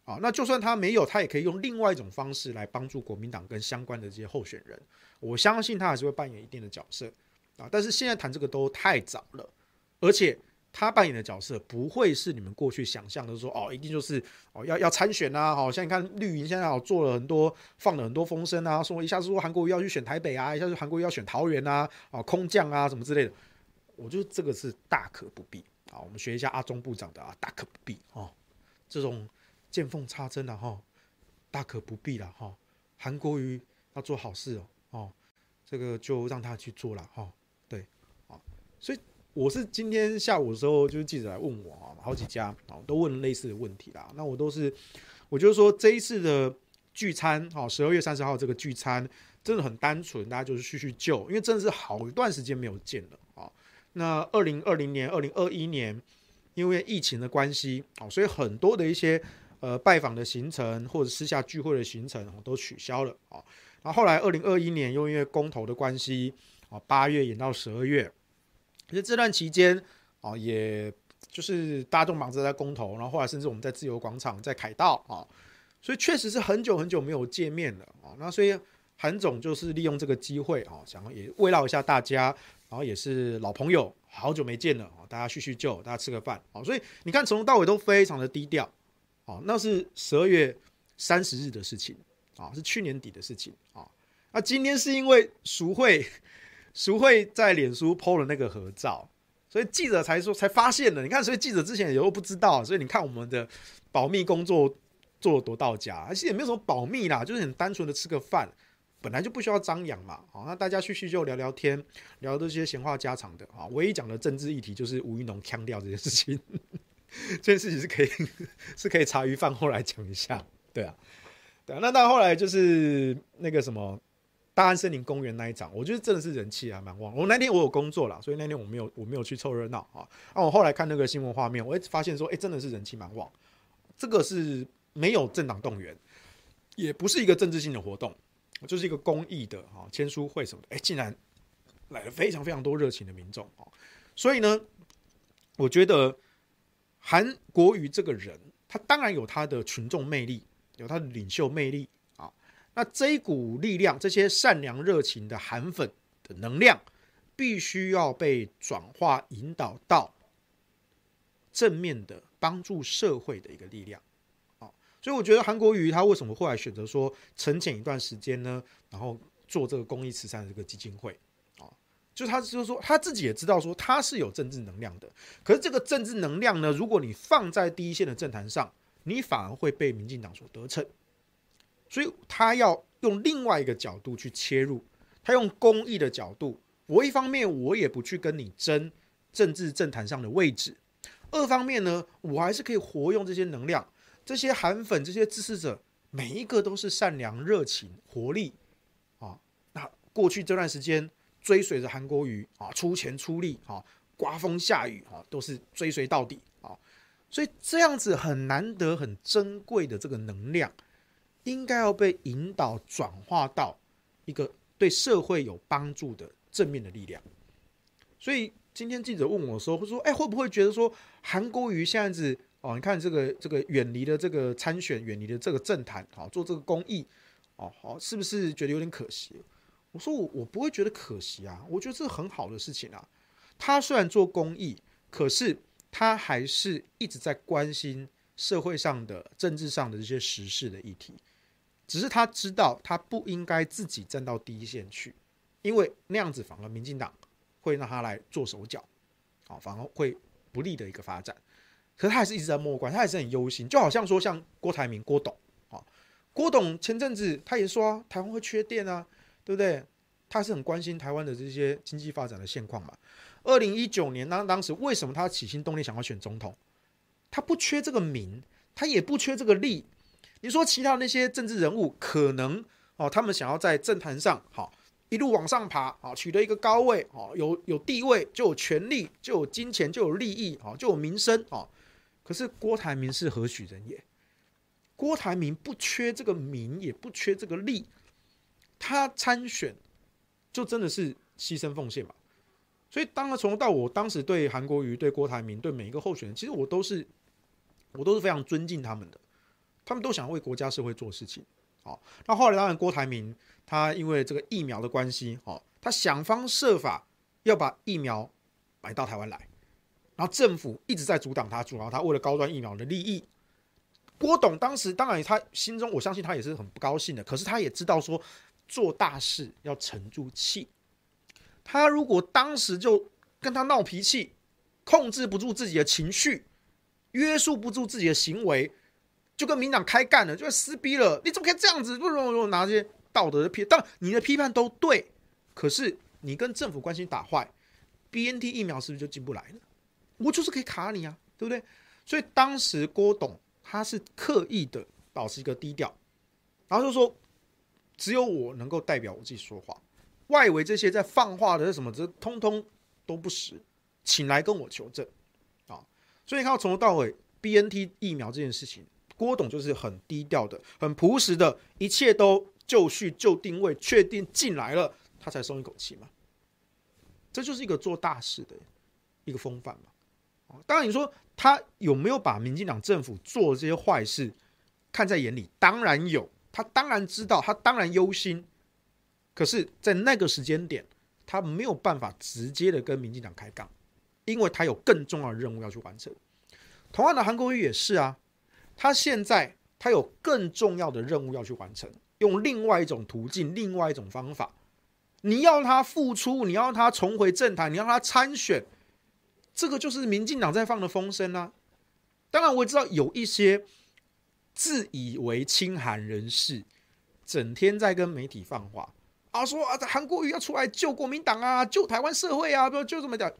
Speaker 1: 啊，那就算他没有，他也可以用另外一种方式来帮助国民党跟相关的这些候选人。我相信他还是会扮演一定的角色。啊，但是现在谈这个都太早了，而且他扮演的角色不会是你们过去想象的说哦，一定就是哦要要参选啊，好像你看绿营现在好做了很多放了很多风声啊，说一下子说韩国瑜要去选台北啊，一下子韩国瑜要选桃园啊，啊空降啊什么之类的，我觉得这个是大可不必啊。我们学一下阿中部长的啊，大可不必哦，这种。见缝插针的哈，大可不必了哈。韩国瑜要做好事哦，哦，这个就让他去做了哈。对，啊，所以我是今天下午的时候，就是记者来问我啊，好几家啊都问类似的问题啦。那我都是，我就是说这一次的聚餐，好，十二月三十号这个聚餐真的很单纯，大家就是叙叙旧，因为真的是好一段时间没有见了啊。那二零二零年、二零二一年，因为疫情的关系啊，所以很多的一些。呃，拜访的行程或者私下聚会的行程都取消了啊。然后后来二零二一年又因为公投的关系啊，八月延到十二月，其实这段期间啊，也就是大家都忙着在公投，然后后来甚至我们在自由广场在凯道啊，所以确实是很久很久没有见面了啊。那所以韩总就是利用这个机会啊，想要也慰劳一下大家，然后也是老朋友，好久没见了啊，大家叙叙旧，大家吃个饭啊。所以你看从头到尾都非常的低调。哦，那是十二月三十日的事情啊，是去年底的事情啊。那今天是因为淑慧，淑慧在脸书 PO 了那个合照，所以记者才说才发现了。你看，所以记者之前也都不知道，所以你看我们的保密工作做了多到家，而且也没有什么保密啦，就是很单纯的吃个饭，本来就不需要张扬嘛。好，那大家叙叙旧聊聊天，聊这些闲话家常的啊。唯一讲的政治议题就是吴怡农腔调这件事情。这件事情是可以 是可以茶余饭后来讲一下，对啊，对啊。那到后来就是那个什么大安森林公园那一场，我觉得真的是人气还蛮旺。我那天我有工作啦，所以那天我没有我没有去凑热闹啊。啊，我后来看那个新闻画面，我发现说，哎，真的是人气蛮旺。这个是没有政党动员，也不是一个政治性的活动，就是一个公益的啊签书会什么的。哎，竟然来了非常非常多热情的民众啊。所以呢，我觉得。韩国瑜这个人，他当然有他的群众魅力，有他的领袖魅力。那这一股力量，这些善良热情的韩粉的能量，必须要被转化引导到正面的帮助社会的一个力量啊。所以我觉得韩国瑜他为什么后来选择说沉潜一段时间呢？然后做这个公益慈善的这个基金会。就他就是说，他自己也知道说他是有政治能量的，可是这个政治能量呢，如果你放在第一线的政坛上，你反而会被民进党所得逞，所以他要用另外一个角度去切入，他用公益的角度，我一方面我也不去跟你争政治政坛上的位置，二方面呢，我还是可以活用这些能量，这些韩粉、这些支持者，每一个都是善良、热情、活力啊，那过去这段时间。追随着韩国瑜啊，出钱出力啊，刮风下雨啊，都是追随到底啊，所以这样子很难得、很珍贵的这个能量，应该要被引导转化到一个对社会有帮助的正面的力量。所以今天记者问我说：“会说，哎，会不会觉得说韩国瑜现在子哦，你看这个这个远离了这个参选，远离了这个政坛，好做这个公益，哦，好，是不是觉得有点可惜？”我说我我不会觉得可惜啊，我觉得这是很好的事情啊。他虽然做公益，可是他还是一直在关心社会上的、政治上的这些时事的议题。只是他知道他不应该自己站到第一线去，因为那样子反而民进党会让他来做手脚，啊，反而会不利的一个发展。可他还是一直在默观，他还是很忧心，就好像说像郭台铭、郭董啊，郭董前阵子他也说啊，台湾会缺电啊。对不对？他是很关心台湾的这些经济发展的现况嘛。二零一九年当当时为什么他起心动念想要选总统？他不缺这个名，他也不缺这个利。你说其他那些政治人物可能哦，他们想要在政坛上好一路往上爬，好取得一个高位，哦有有地位就有权力，就有金钱，就有利益，哦就有民生，哦。可是郭台铭是何许人也？郭台铭不缺这个名，也不缺这个利，他参选。就真的是牺牲奉献嘛，所以当然从头到我当时对韩国瑜、对郭台铭、对每一个候选人，其实我都是我都是非常尊敬他们的，他们都想为国家社会做事情。好，那后来当然郭台铭他因为这个疫苗的关系，哦，他想方设法要把疫苗买到台湾来，然后政府一直在阻挡他，阻挠他，为了高端疫苗的利益。郭董当时当然他心中我相信他也是很不高兴的，可是他也知道说。做大事要沉住气。他如果当时就跟他闹脾气，控制不住自己的情绪，约束不住自己的行为，就跟民党开干了，就撕逼了。你怎么可以这样子？不如我拿这些道德的批，当然你的批判都对，可是你跟政府关系打坏，BNT 疫苗是不是就进不来了？我就是可以卡你啊，对不对？所以当时郭董他是刻意的保持一个低调，然后就说。只有我能够代表我自己说话，外围这些在放话的什么，这通通都不实，请来跟我求证啊！所以你看到从头到尾，BNT 疫苗这件事情，郭董就是很低调的、很朴实的，一切都就绪、就定位，确定进来了，他才松一口气嘛。这就是一个做大事的一个风范嘛。当然你说他有没有把民进党政府做这些坏事看在眼里？当然有。他当然知道，他当然忧心，可是，在那个时间点，他没有办法直接的跟民进党开杠，因为他有更重要的任务要去完成。同样的，韩国瑜也是啊，他现在他有更重要的任务要去完成，用另外一种途径，另外一种方法，你要他复出，你要他重回政坛，你要他参选，这个就是民进党在放的风声啊。当然，我也知道有一些。自以为亲韩人士，整天在跟媒体放话啊，说啊，韩国瑜要出来救国民党啊，救台湾社会啊，不就这么讲，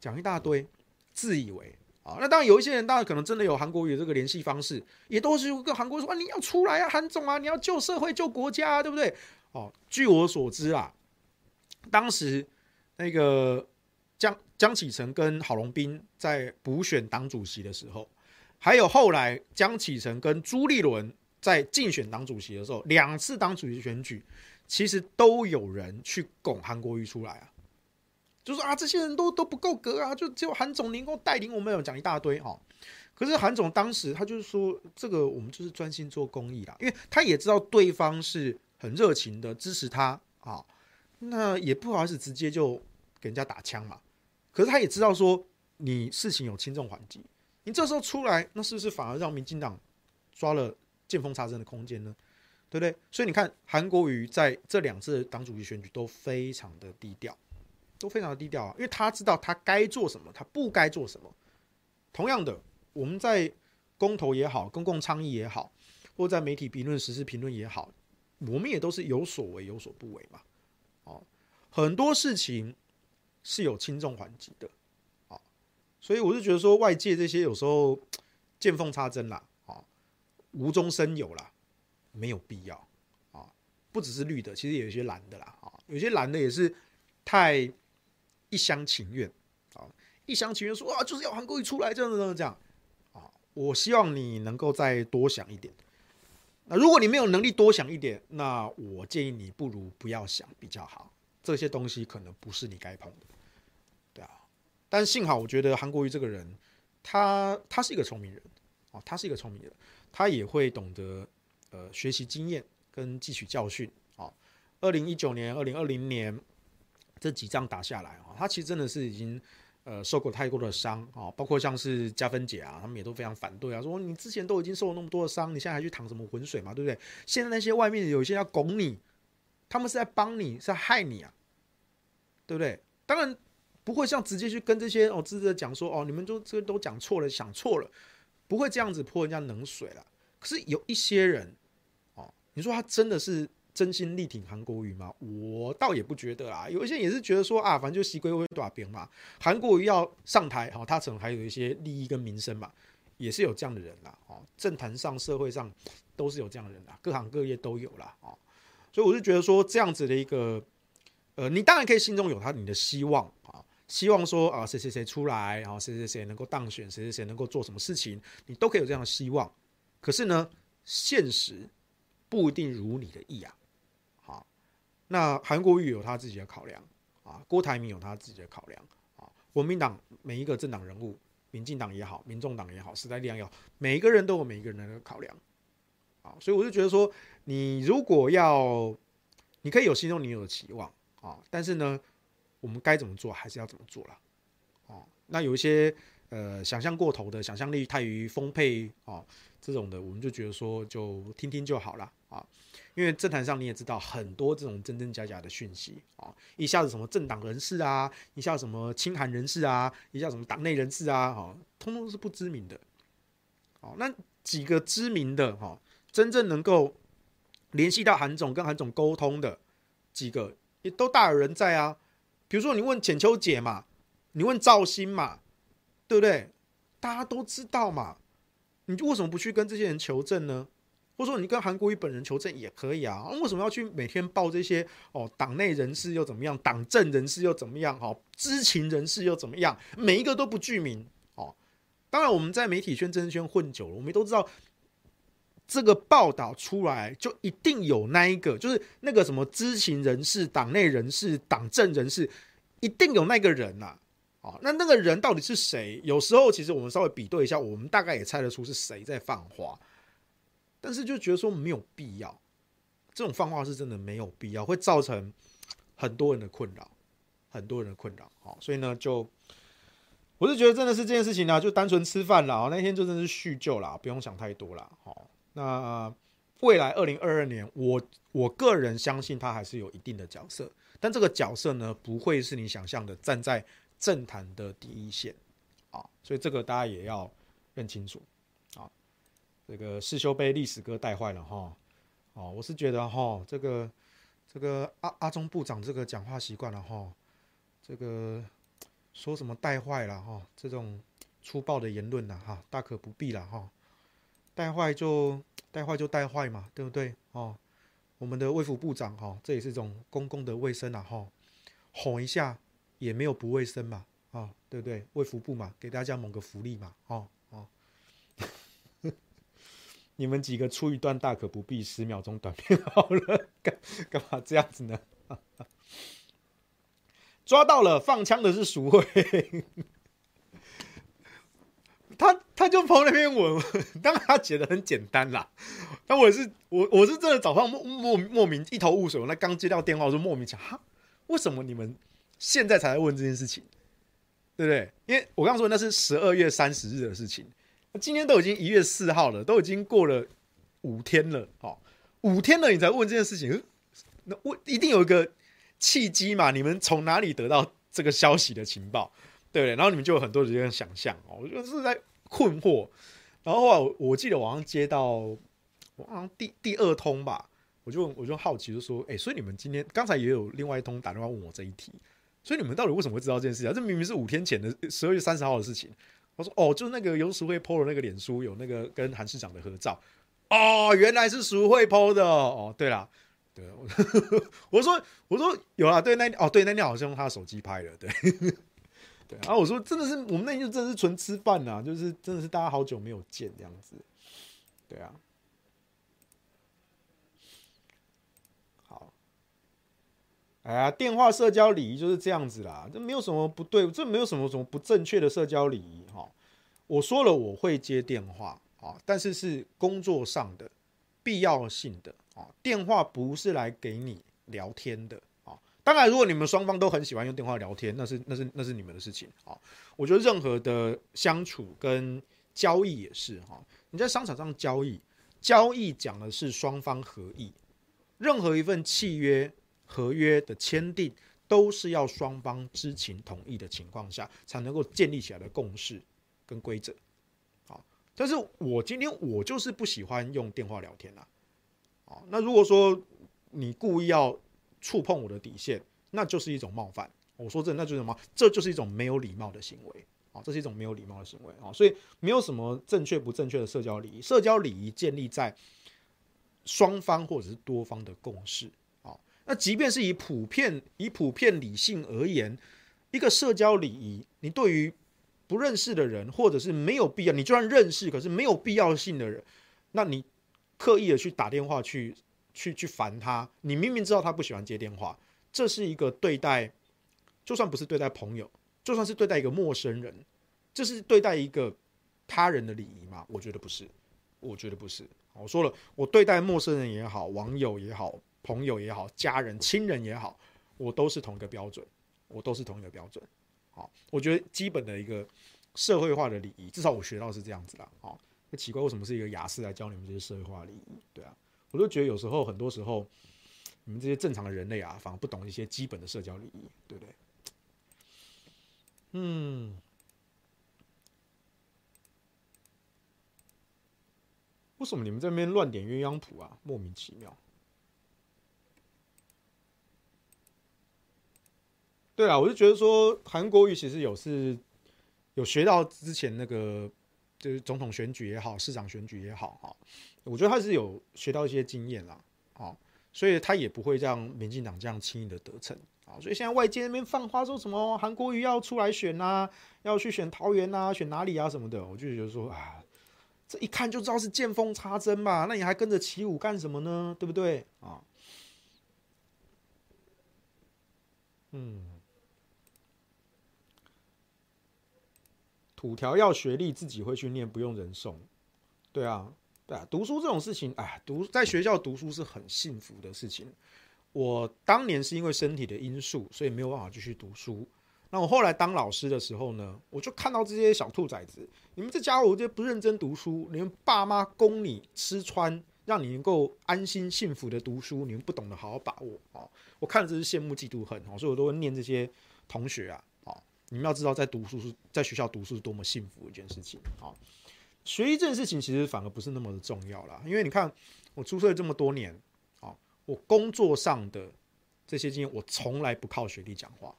Speaker 1: 讲一大堆，自以为啊。那当然有一些人，当然可能真的有韩国瑜的这个联系方式，也都是跟韩国说啊，你要出来啊，韩总啊，你要救社会、救国家啊，对不对？哦，据我所知啊，当时那个江江启臣跟郝龙斌在补选党主席的时候。还有后来江启臣跟朱立伦在竞选党主席的时候，两次党主席选举，其实都有人去拱韩国瑜出来啊，就说啊，这些人都都不够格啊，就只有韩总能够带领我们，有讲一大堆哈。可是韩总当时他就是说，这个我们就是专心做公益啦，因为他也知道对方是很热情的支持他啊，那也不好意思直接就给人家打枪嘛。可是他也知道说，你事情有轻重缓急。你这时候出来，那是不是反而让民进党抓了见缝插针的空间呢？对不对？所以你看，韩国瑜在这两次党主席选举都非常的低调，都非常的低调啊，因为他知道他该做什么，他不该做什么。同样的，我们在公投也好，公共倡议也好，或在媒体评论、时事评论也好，我们也都是有所为有所不为嘛。哦，很多事情是有轻重缓急的。哦所以我是觉得说，外界这些有时候见缝插针啦，啊，无中生有啦，没有必要啊。不只是绿的，其实有一些蓝的啦，啊，有些蓝的也是太一厢情愿啊，一厢情愿说啊，就是要韩国瑜出来，这样这样这样啊。我希望你能够再多想一点。那如果你没有能力多想一点，那我建议你不如不要想比较好。这些东西可能不是你该碰的。对啊但幸好，我觉得韩国瑜这个人，他他是一个聪明人啊，他是一个聪明人，他也会懂得呃学习经验跟汲取教训啊。二零一九年、二零二零年这几仗打下来啊，他其实真的是已经呃受过太多的伤啊，包括像是加分姐啊，他们也都非常反对啊，说你之前都已经受了那么多的伤，你现在还去淌什么浑水嘛，对不对？现在那些外面有一些要拱你，他们是在帮你，是在害你啊，对不对？当然。不会像直接去跟这些哦，直接讲说哦，你们都这都讲错了，想错了，不会这样子泼人家冷水了。可是有一些人哦，你说他真的是真心力挺韩国瑜吗？我倒也不觉得啦。有一些也是觉得说啊，反正就西归会短兵嘛。韩国瑜要上台，好，他可能还有一些利益跟民生嘛，也是有这样的人啦。哦，政坛上、社会上都是有这样的人啦，各行各业都有啦。哦，所以我就觉得说，这样子的一个，呃，你当然可以心中有他你的希望啊，希望说啊，谁谁谁出来，然后谁谁谁能够当选，谁谁谁能够做什么事情，你都可以有这样的希望。可是呢，现实不一定如你的意啊。那韩国瑜有他自己的考量啊，郭台铭有他自己的考量啊，国民党每一个政党人物，民进党也好，民众党也好，时代力量也好，每一个人都有每一个人的考量啊，所以我就觉得说，你如果要，你可以有心中你有的期望啊，但是呢，我们该怎么做还是要怎么做了啊。那有一些呃想象过头的，想象力太于丰沛啊，这种的，我们就觉得说就听听就好了。因为政坛上你也知道很多这种真真假假的讯息啊，一下子什么政党人士啊，一下什么亲韩人士啊，一下什么党内人士啊，哈，通通都是不知名的。哦，那几个知名的哈，真正能够联系到韩总跟韩总沟通的几个，也都大有人在啊。比如说你问浅秋姐嘛，你问赵新嘛，对不对？大家都知道嘛，你为什么不去跟这些人求证呢？或者说你跟韩国瑜本人求证也可以啊，为什么要去每天报这些哦？党内人士又怎么样？党政人士又怎么样？哈，知情人士又怎么样？每一个都不具名哦。当然，我们在媒体圈、政治圈混久了，我们都知道，这个报道出来就一定有那一个，就是那个什么知情人士、党内人士、党政人士，一定有那个人呐。哦，那那个人到底是谁？有时候其实我们稍微比对一下，我们大概也猜得出是谁在放话。但是就觉得说没有必要，这种放话是真的没有必要，会造成很多人的困扰，很多人的困扰。好，所以呢，就我是觉得真的是这件事情呢，就单纯吃饭了。那天就真的是叙旧啦，不用想太多了。好，那未来二零二二年，我我个人相信他还是有一定的角色，但这个角色呢，不会是你想象的站在政坛的第一线啊，所以这个大家也要认清楚。这个世修被历史哥带坏了哈，哦，我是觉得哈，这个这个阿阿中部长这个讲话习惯了哈，这个说什么带坏了哈，这种粗暴的言论呐哈，大可不必了哈，带坏就带坏就带坏嘛，对不对哦？我们的卫福部长哈，这也是一种公共的卫生啊哈，吼一下也没有不卫生嘛，啊，对不对？卫福部嘛，给大家谋个福利嘛，哦。你们几个出一段大可不必，十秒钟短片好了，干干嘛这样子呢？抓到了，放枪的是淑惠，他他就跑那篇文，当然他写的很简单啦。但我是我我是真的早上莫莫莫名一头雾水，那刚接到电话，我就莫名想哈，为什么你们现在才来问这件事情？对不对？因为我刚说那是十二月三十日的事情。今天都已经一月四号了，都已经过了五天了，哦，五天了，你才问这件事情，那我一定有一个契机嘛？你们从哪里得到这个消息的情报，对不对？然后你们就有很多人想象哦，我就是在困惑。然后后来我，记得我好像接到我好像第第二通吧，我就我就好奇就说，哎，所以你们今天刚才也有另外一通打电话问我这一题，所以你们到底为什么会知道这件事情啊？这明明是五天前的十二月三十号的事情。我说哦，就是那个游淑慧 PO 的那个脸书有那个跟韩市长的合照，哦，原来是淑慧 PO 的哦。对啦，对，我说我说有啊，对那哦对那天好像用他的手机拍的，对对。然后我说真的是我们那天就真的是纯吃饭呐，就是真的是大家好久没有见这样子，对啊。哎呀，电话社交礼仪就是这样子啦，这没有什么不对，这没有什么什么不正确的社交礼仪哈。我说了我会接电话啊，但是是工作上的必要性的啊，电话不是来给你聊天的啊。当然，如果你们双方都很喜欢用电话聊天，那是那是那是你们的事情啊。我觉得任何的相处跟交易也是哈，你在商场上交易，交易讲的是双方合意，任何一份契约。合约的签订都是要双方知情同意的情况下才能够建立起来的共识跟规则，好，但是我今天我就是不喜欢用电话聊天啦，啊，那如果说你故意要触碰我的底线，那就是一种冒犯。我说真的，那就是什么？这就是一种没有礼貌的行为啊！这是一种没有礼貌的行为啊！所以没有什么正确不正确的社交礼仪，社交礼仪建立在双方或者是多方的共识。那即便是以普遍以普遍理性而言，一个社交礼仪，你对于不认识的人，或者是没有必要，你就算认识，可是没有必要性的人，那你刻意的去打电话去去去烦他，你明明知道他不喜欢接电话，这是一个对待。就算不是对待朋友，就算是对待一个陌生人，这是对待一个他人的礼仪吗？我觉得不是，我觉得不是。我说了，我对待陌生人也好，网友也好，朋友也好，家人、亲人也好，我都是同一个标准，我都是同一个标准。好，我觉得基本的一个社会化的礼仪，至少我学到是这样子的。好，那奇怪，为什么是一个雅思来教你们这些社会化礼仪？对啊，我都觉得有时候，很多时候，你们这些正常的人类啊，反而不懂一些基本的社交礼仪，对不对？嗯，为什么你们这边乱点鸳鸯谱啊？莫名其妙。对啊，我就觉得说韩国瑜其实有是有学到之前那个就是总统选举也好，市长选举也好哈，我觉得他是有学到一些经验啦，啊，所以他也不会让民进党这样轻易的得逞啊。所以现在外界那边放话说什么韩国瑜要出来选啊，要去选桃园啊，选哪里啊什么的，我就觉得说啊，这一看就知道是见缝插针吧，那你还跟着起舞干什么呢？对不对啊？嗯，土条要学历自己会去念，不用人送。对啊，对啊，读书这种事情，哎，读在学校读书是很幸福的事情。我当年是因为身体的因素，所以没有办法继续读书。那我后来当老师的时候呢，我就看到这些小兔崽子，你们这家伙就不认真读书，你们爸妈供你吃穿，让你能够安心幸福的读书，你们不懂得好好把握啊！我看了真是羡慕嫉妒恨啊，所以我都会念这些同学啊！你们要知道，在读书是在学校读书是多么幸福一件事情啊！学习这件事情其实反而不是那么的重要啦，因为你看我出社这么多年啊。我工作上的这些经验，我从来不靠学历讲话，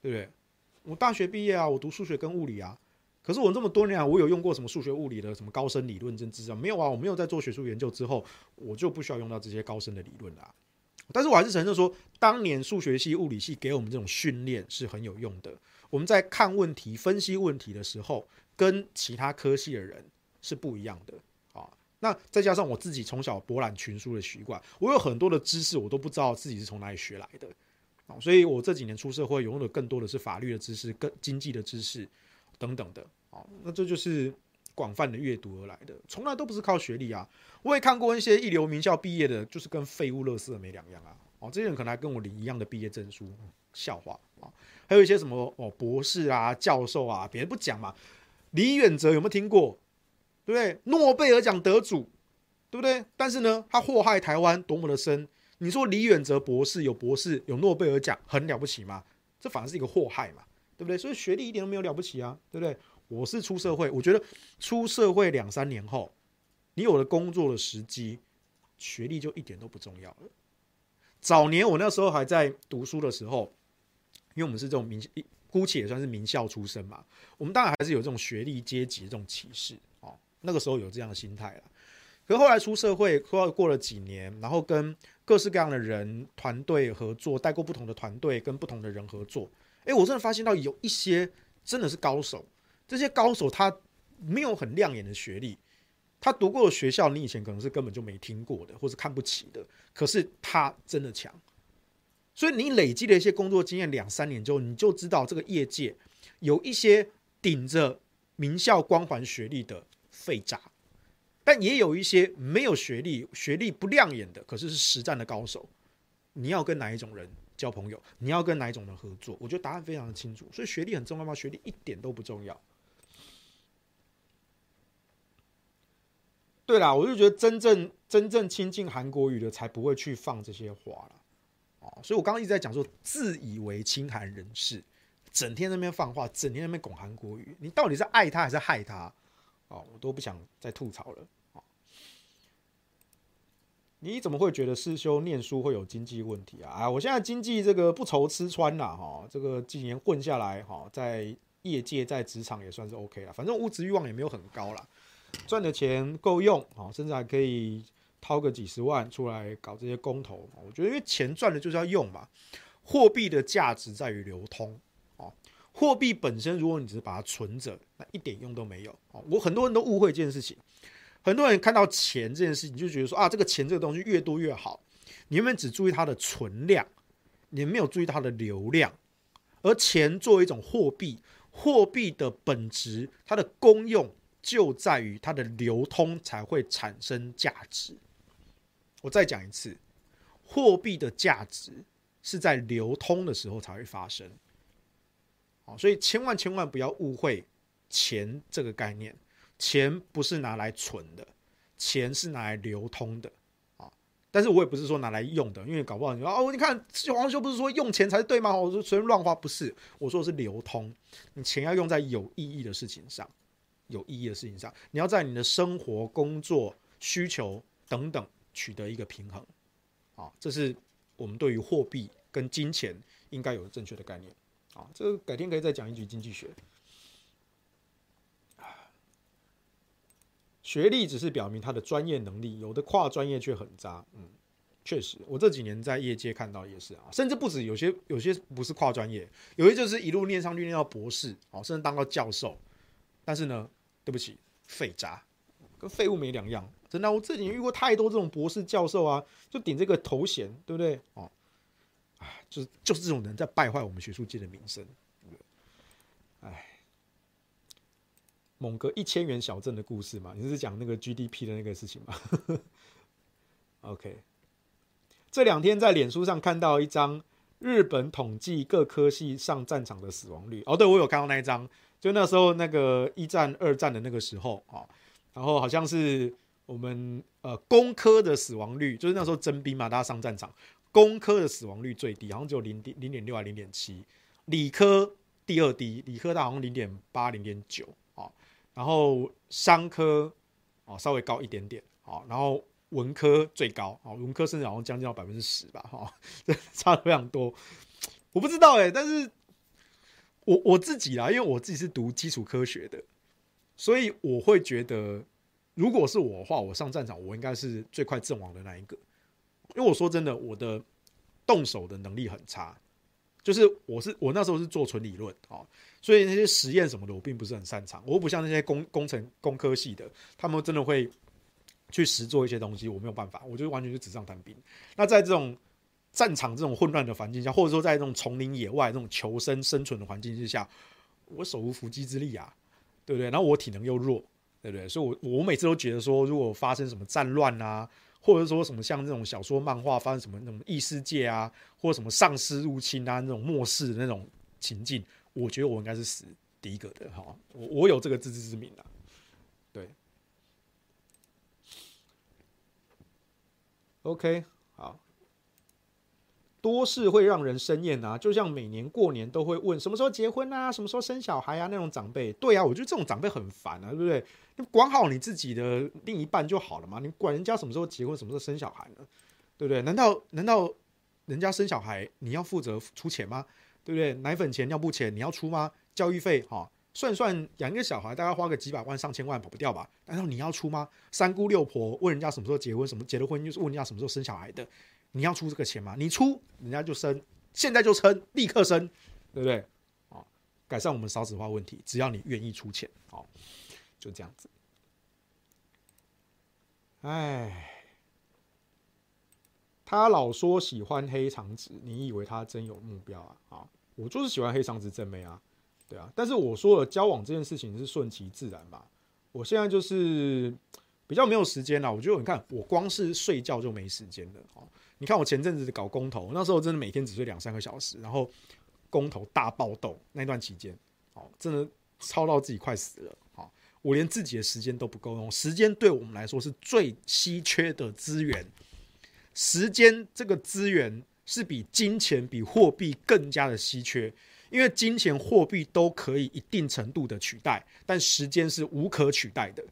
Speaker 1: 对不对？我大学毕业啊，我读数学跟物理啊，可是我这么多年啊，我有用过什么数学、物理的什么高深理论、真知识？没有啊，我没有在做学术研究之后，我就不需要用到这些高深的理论啦。但是我还是承认说，当年数学系、物理系给我们这种训练是很有用的。我们在看问题、分析问题的时候，跟其他科系的人是不一样的啊。那再加上我自己从小博览群书的习惯，我有很多的知识我都不知道自己是从哪里学来的，啊，所以我这几年出社会，拥有的更多的是法律的知识、跟经济的知识等等的，啊，那这就是广泛的阅读而来的，从来都不是靠学历啊。我也看过一些一流名校毕业的，就是跟废物、垃圾没两样啊，哦，这些人可能还跟我领一样的毕业证书，笑话啊。还有一些什么哦，博士啊、教授啊，别人不讲嘛。李远哲有没有听过？对不对？诺贝尔奖得主，对不对？但是呢，他祸害台湾多么的深？你说李远哲博士有博士有诺贝尔奖，很了不起吗？这反而是一个祸害嘛，对不对？所以学历一点都没有了不起啊，对不对？我是出社会，我觉得出社会两三年后，你有了工作的时机，学历就一点都不重要了。早年我那时候还在读书的时候，因为我们是这种名，姑且也算是名校出身嘛，我们当然还是有这种学历阶级的这种歧视哦。那个时候有这样的心态了，可是后来出社会，过过了几年，然后跟各式各样的人团队合作，带过不同的团队，跟不同的人合作，诶，我真的发现到有一些真的是高手。这些高手他没有很亮眼的学历，他读过的学校你以前可能是根本就没听过的，或是看不起的，可是他真的强。所以你累积了一些工作经验两三年之后，你就知道这个业界有一些顶着名校光环学历的。废渣，但也有一些没有学历、学历不亮眼的，可是是实战的高手。你要跟哪一种人交朋友？你要跟哪一种人合作？我觉得答案非常的清楚。所以学历很重要吗？学历一点都不重要。对啦，我就觉得真正真正亲近韩国语的，才不会去放这些话了。所以我刚刚一直在讲说，自以为亲韩人士，整天在那边放话，整天在那边拱韩国语，你到底是爱他还是害他？哦，我都不想再吐槽了。哦你怎么会觉得师兄念书会有经济问题啊？啊，我现在经济这个不愁吃穿啦，哈，这个几年混下来，哈，在业界在职场也算是 OK 了，反正物质欲望也没有很高啦，赚的钱够用，啊，甚至还可以掏个几十万出来搞这些公投。我觉得因为钱赚了就是要用嘛，货币的价值在于流通，哦，货币本身如果你只是把它存着，那一点用都没有。哦，我很多人都误会这件事情。很多人看到钱这件事情，就觉得说啊，这个钱这个东西越多越好。你们只注意它的存量，你没有注意它的流量。而钱作为一种货币，货币的本质，它的功用就在于它的流通才会产生价值。我再讲一次，货币的价值是在流通的时候才会发生。好，所以千万千万不要误会钱这个概念。钱不是拿来存的，钱是拿来流通的啊！但是我也不是说拿来用的，因为搞不好你说哦，你看黄修不是说用钱才是对吗？我说随便乱花不是，我说的是流通，你钱要用在有意义的事情上，有意义的事情上，你要在你的生活、工作、需求等等取得一个平衡啊！这是我们对于货币跟金钱应该有正确的概念啊！这改天可以再讲一局经济学。学历只是表明他的专业能力，有的跨专业却很渣。嗯，确实，我这几年在业界看到也是啊，甚至不止，有些有些不是跨专业，有些就是一路念上去念到博士，哦，甚至当到教授。但是呢，对不起，废渣，跟废物没两样。真的，我这几年遇过太多这种博士教授啊，就顶这个头衔，对不对？哦，哎，就是就是这种人在败坏我们学术界的名声。哎。某个一千元小镇的故事嘛，你是讲那个 GDP 的那个事情吗？OK，这两天在脸书上看到一张日本统计各科系上战场的死亡率。哦，对，我有看到那一张，就那时候那个一战、二战的那个时候啊，然后好像是我们呃工科的死亡率，就是那时候征兵嘛，大家上战场，工科的死亡率最低，好像只有零点零点六还零点七，理科第二低，理科大好像零点八、零点九啊。然后商科哦稍微高一点点，好，然后文科最高，好，文科甚至好像将近到百分之十吧，哈，这差的非常多。我不知道哎，但是我我自己啦，因为我自己是读基础科学的，所以我会觉得，如果是我的话，我上战场，我应该是最快阵亡的那一个。因为我说真的，我的动手的能力很差。就是我是我那时候是做纯理论啊，所以那些实验什么的我并不是很擅长。我不像那些工工程工科系的，他们真的会去实做一些东西，我没有办法，我就完全是纸上谈兵。那在这种战场这种混乱的环境下，或者说在这种丛林野外这种求生生存的环境之下，我手无缚鸡之力啊，对不对？然后我体能又弱，对不对？所以我我每次都觉得说，如果发生什么战乱啊。或者说什么像这种小说、漫画发生什么那种异世界啊，或者什么丧尸入侵啊，那种末世的那种情境，我觉得我应该是死第一个的哈，我我有这个自知之明的，对。OK，多事会让人生厌啊，就像每年过年都会问什么时候结婚啊，什么时候生小孩啊那种长辈。对啊，我觉得这种长辈很烦啊，对不对？你管好你自己的另一半就好了嘛，你管人家什么时候结婚，什么时候生小孩呢？对不对？难道难道人家生小孩你要负责出钱吗？对不对？奶粉钱、尿布钱你要出吗？教育费哈，算算养一个小孩大概花个几百万、上千万跑不掉吧？难道你要出吗？三姑六婆问人家什么时候结婚，什么结了婚就是问人家什么时候生小孩的。你要出这个钱吗？你出，人家就升，现在就升，立刻升，对不对？啊，改善我们少子化问题，只要你愿意出钱，哦，就这样子。哎，他老说喜欢黑长直，你以为他真有目标啊？啊，我就是喜欢黑长直正妹啊，对啊。但是我说了，交往这件事情是顺其自然吧。我现在就是比较没有时间了。我觉得你看，我光是睡觉就没时间了，啊。你看我前阵子搞公投，那时候真的每天只睡两三个小时，然后公投大爆斗那段期间，哦，真的操到自己快死了，好，我连自己的时间都不够用。时间对我们来说是最稀缺的资源，时间这个资源是比金钱、比货币更加的稀缺，因为金钱、货币都可以一定程度的取代，但时间是无可取代的，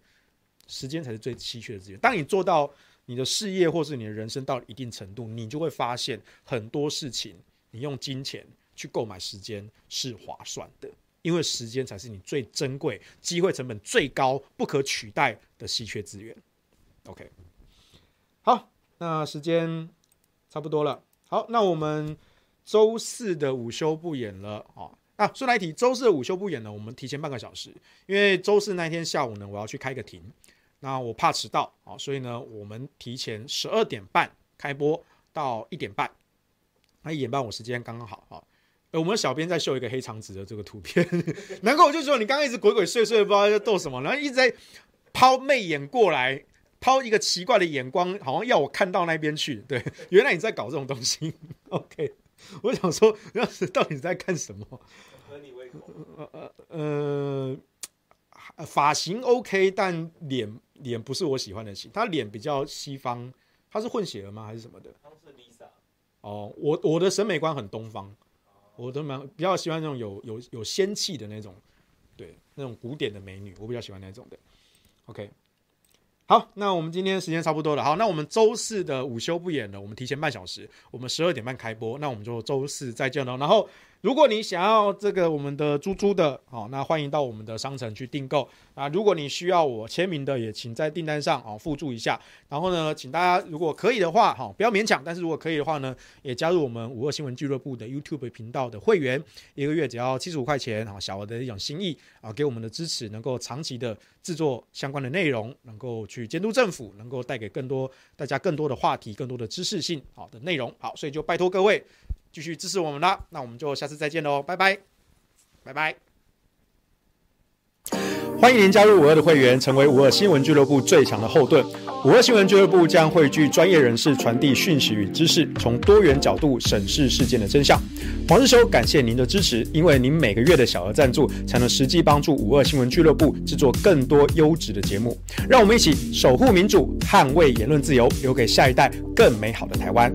Speaker 1: 时间才是最稀缺的资源。当你做到。你的事业或是你的人生到一定程度，你就会发现很多事情，你用金钱去购买时间是划算的，因为时间才是你最珍贵、机会成本最高、不可取代的稀缺资源。OK，好，那时间差不多了。好，那我们周四的午休不演了啊。啊，顺来提，周四的午休不演了，我们提前半个小时，因为周四那天下午呢，我要去开个庭，那我怕迟到啊，所以呢，我们提前十二点半开播到一点半，那一点半我时间刚刚好啊。我们小编在秀一个黑长直的这个图片，难怪我就说你刚刚一直鬼鬼祟祟，不知道在逗什么，然后一直在抛媚眼过来，抛一个奇怪的眼光，好像要我看到那边去。对，原来你在搞这种东西。OK。我想说，当时到底在干什么？合你胃口？呃呃呃，发型 OK，但脸脸不是我喜欢的型。他脸比较西方，他是混血儿吗？还是什么的？他是 Lisa。哦，我我的审美观很东方，我都蛮比较喜欢那种有有有仙气的那种，对，那种古典的美女，我比较喜欢那种的。OK。好，那我们今天时间差不多了。好，那我们周四的午休不演了，我们提前半小时，我们十二点半开播。那我们就周四再见喽。然后，如果你想要这个我们的猪猪的，好，那欢迎到我们的商城去订购。啊，如果你需要我签名的，也请在订单上啊附注一下。然后呢，请大家如果可以的话，哈，不要勉强。但是如果可以的话呢，也加入我们五二新闻俱乐部的 YouTube 频道的会员，一个月只要七十五块钱，啊，小额的一种心意啊，给我们的支持，能够长期的制作相关的内容，能够去监督政府，能够带给更多大家更多的话题，更多的知识性好的内容。好，所以就拜托各位继续支持我们啦。那我们就下次再见喽，拜拜，拜拜。欢迎您加入五二的会员，成为五二新闻俱乐部最强的后盾。五二新闻俱乐部将汇聚专业人士，传递讯息与知识，从多元角度审视事件的真相。黄日修，感谢您的支持，因为您每个月的小额赞助，才能实际帮助五二新闻俱乐部制作更多优质的节目。让我们一起守护民主，捍卫言论自由，留给下一代更美好的台湾。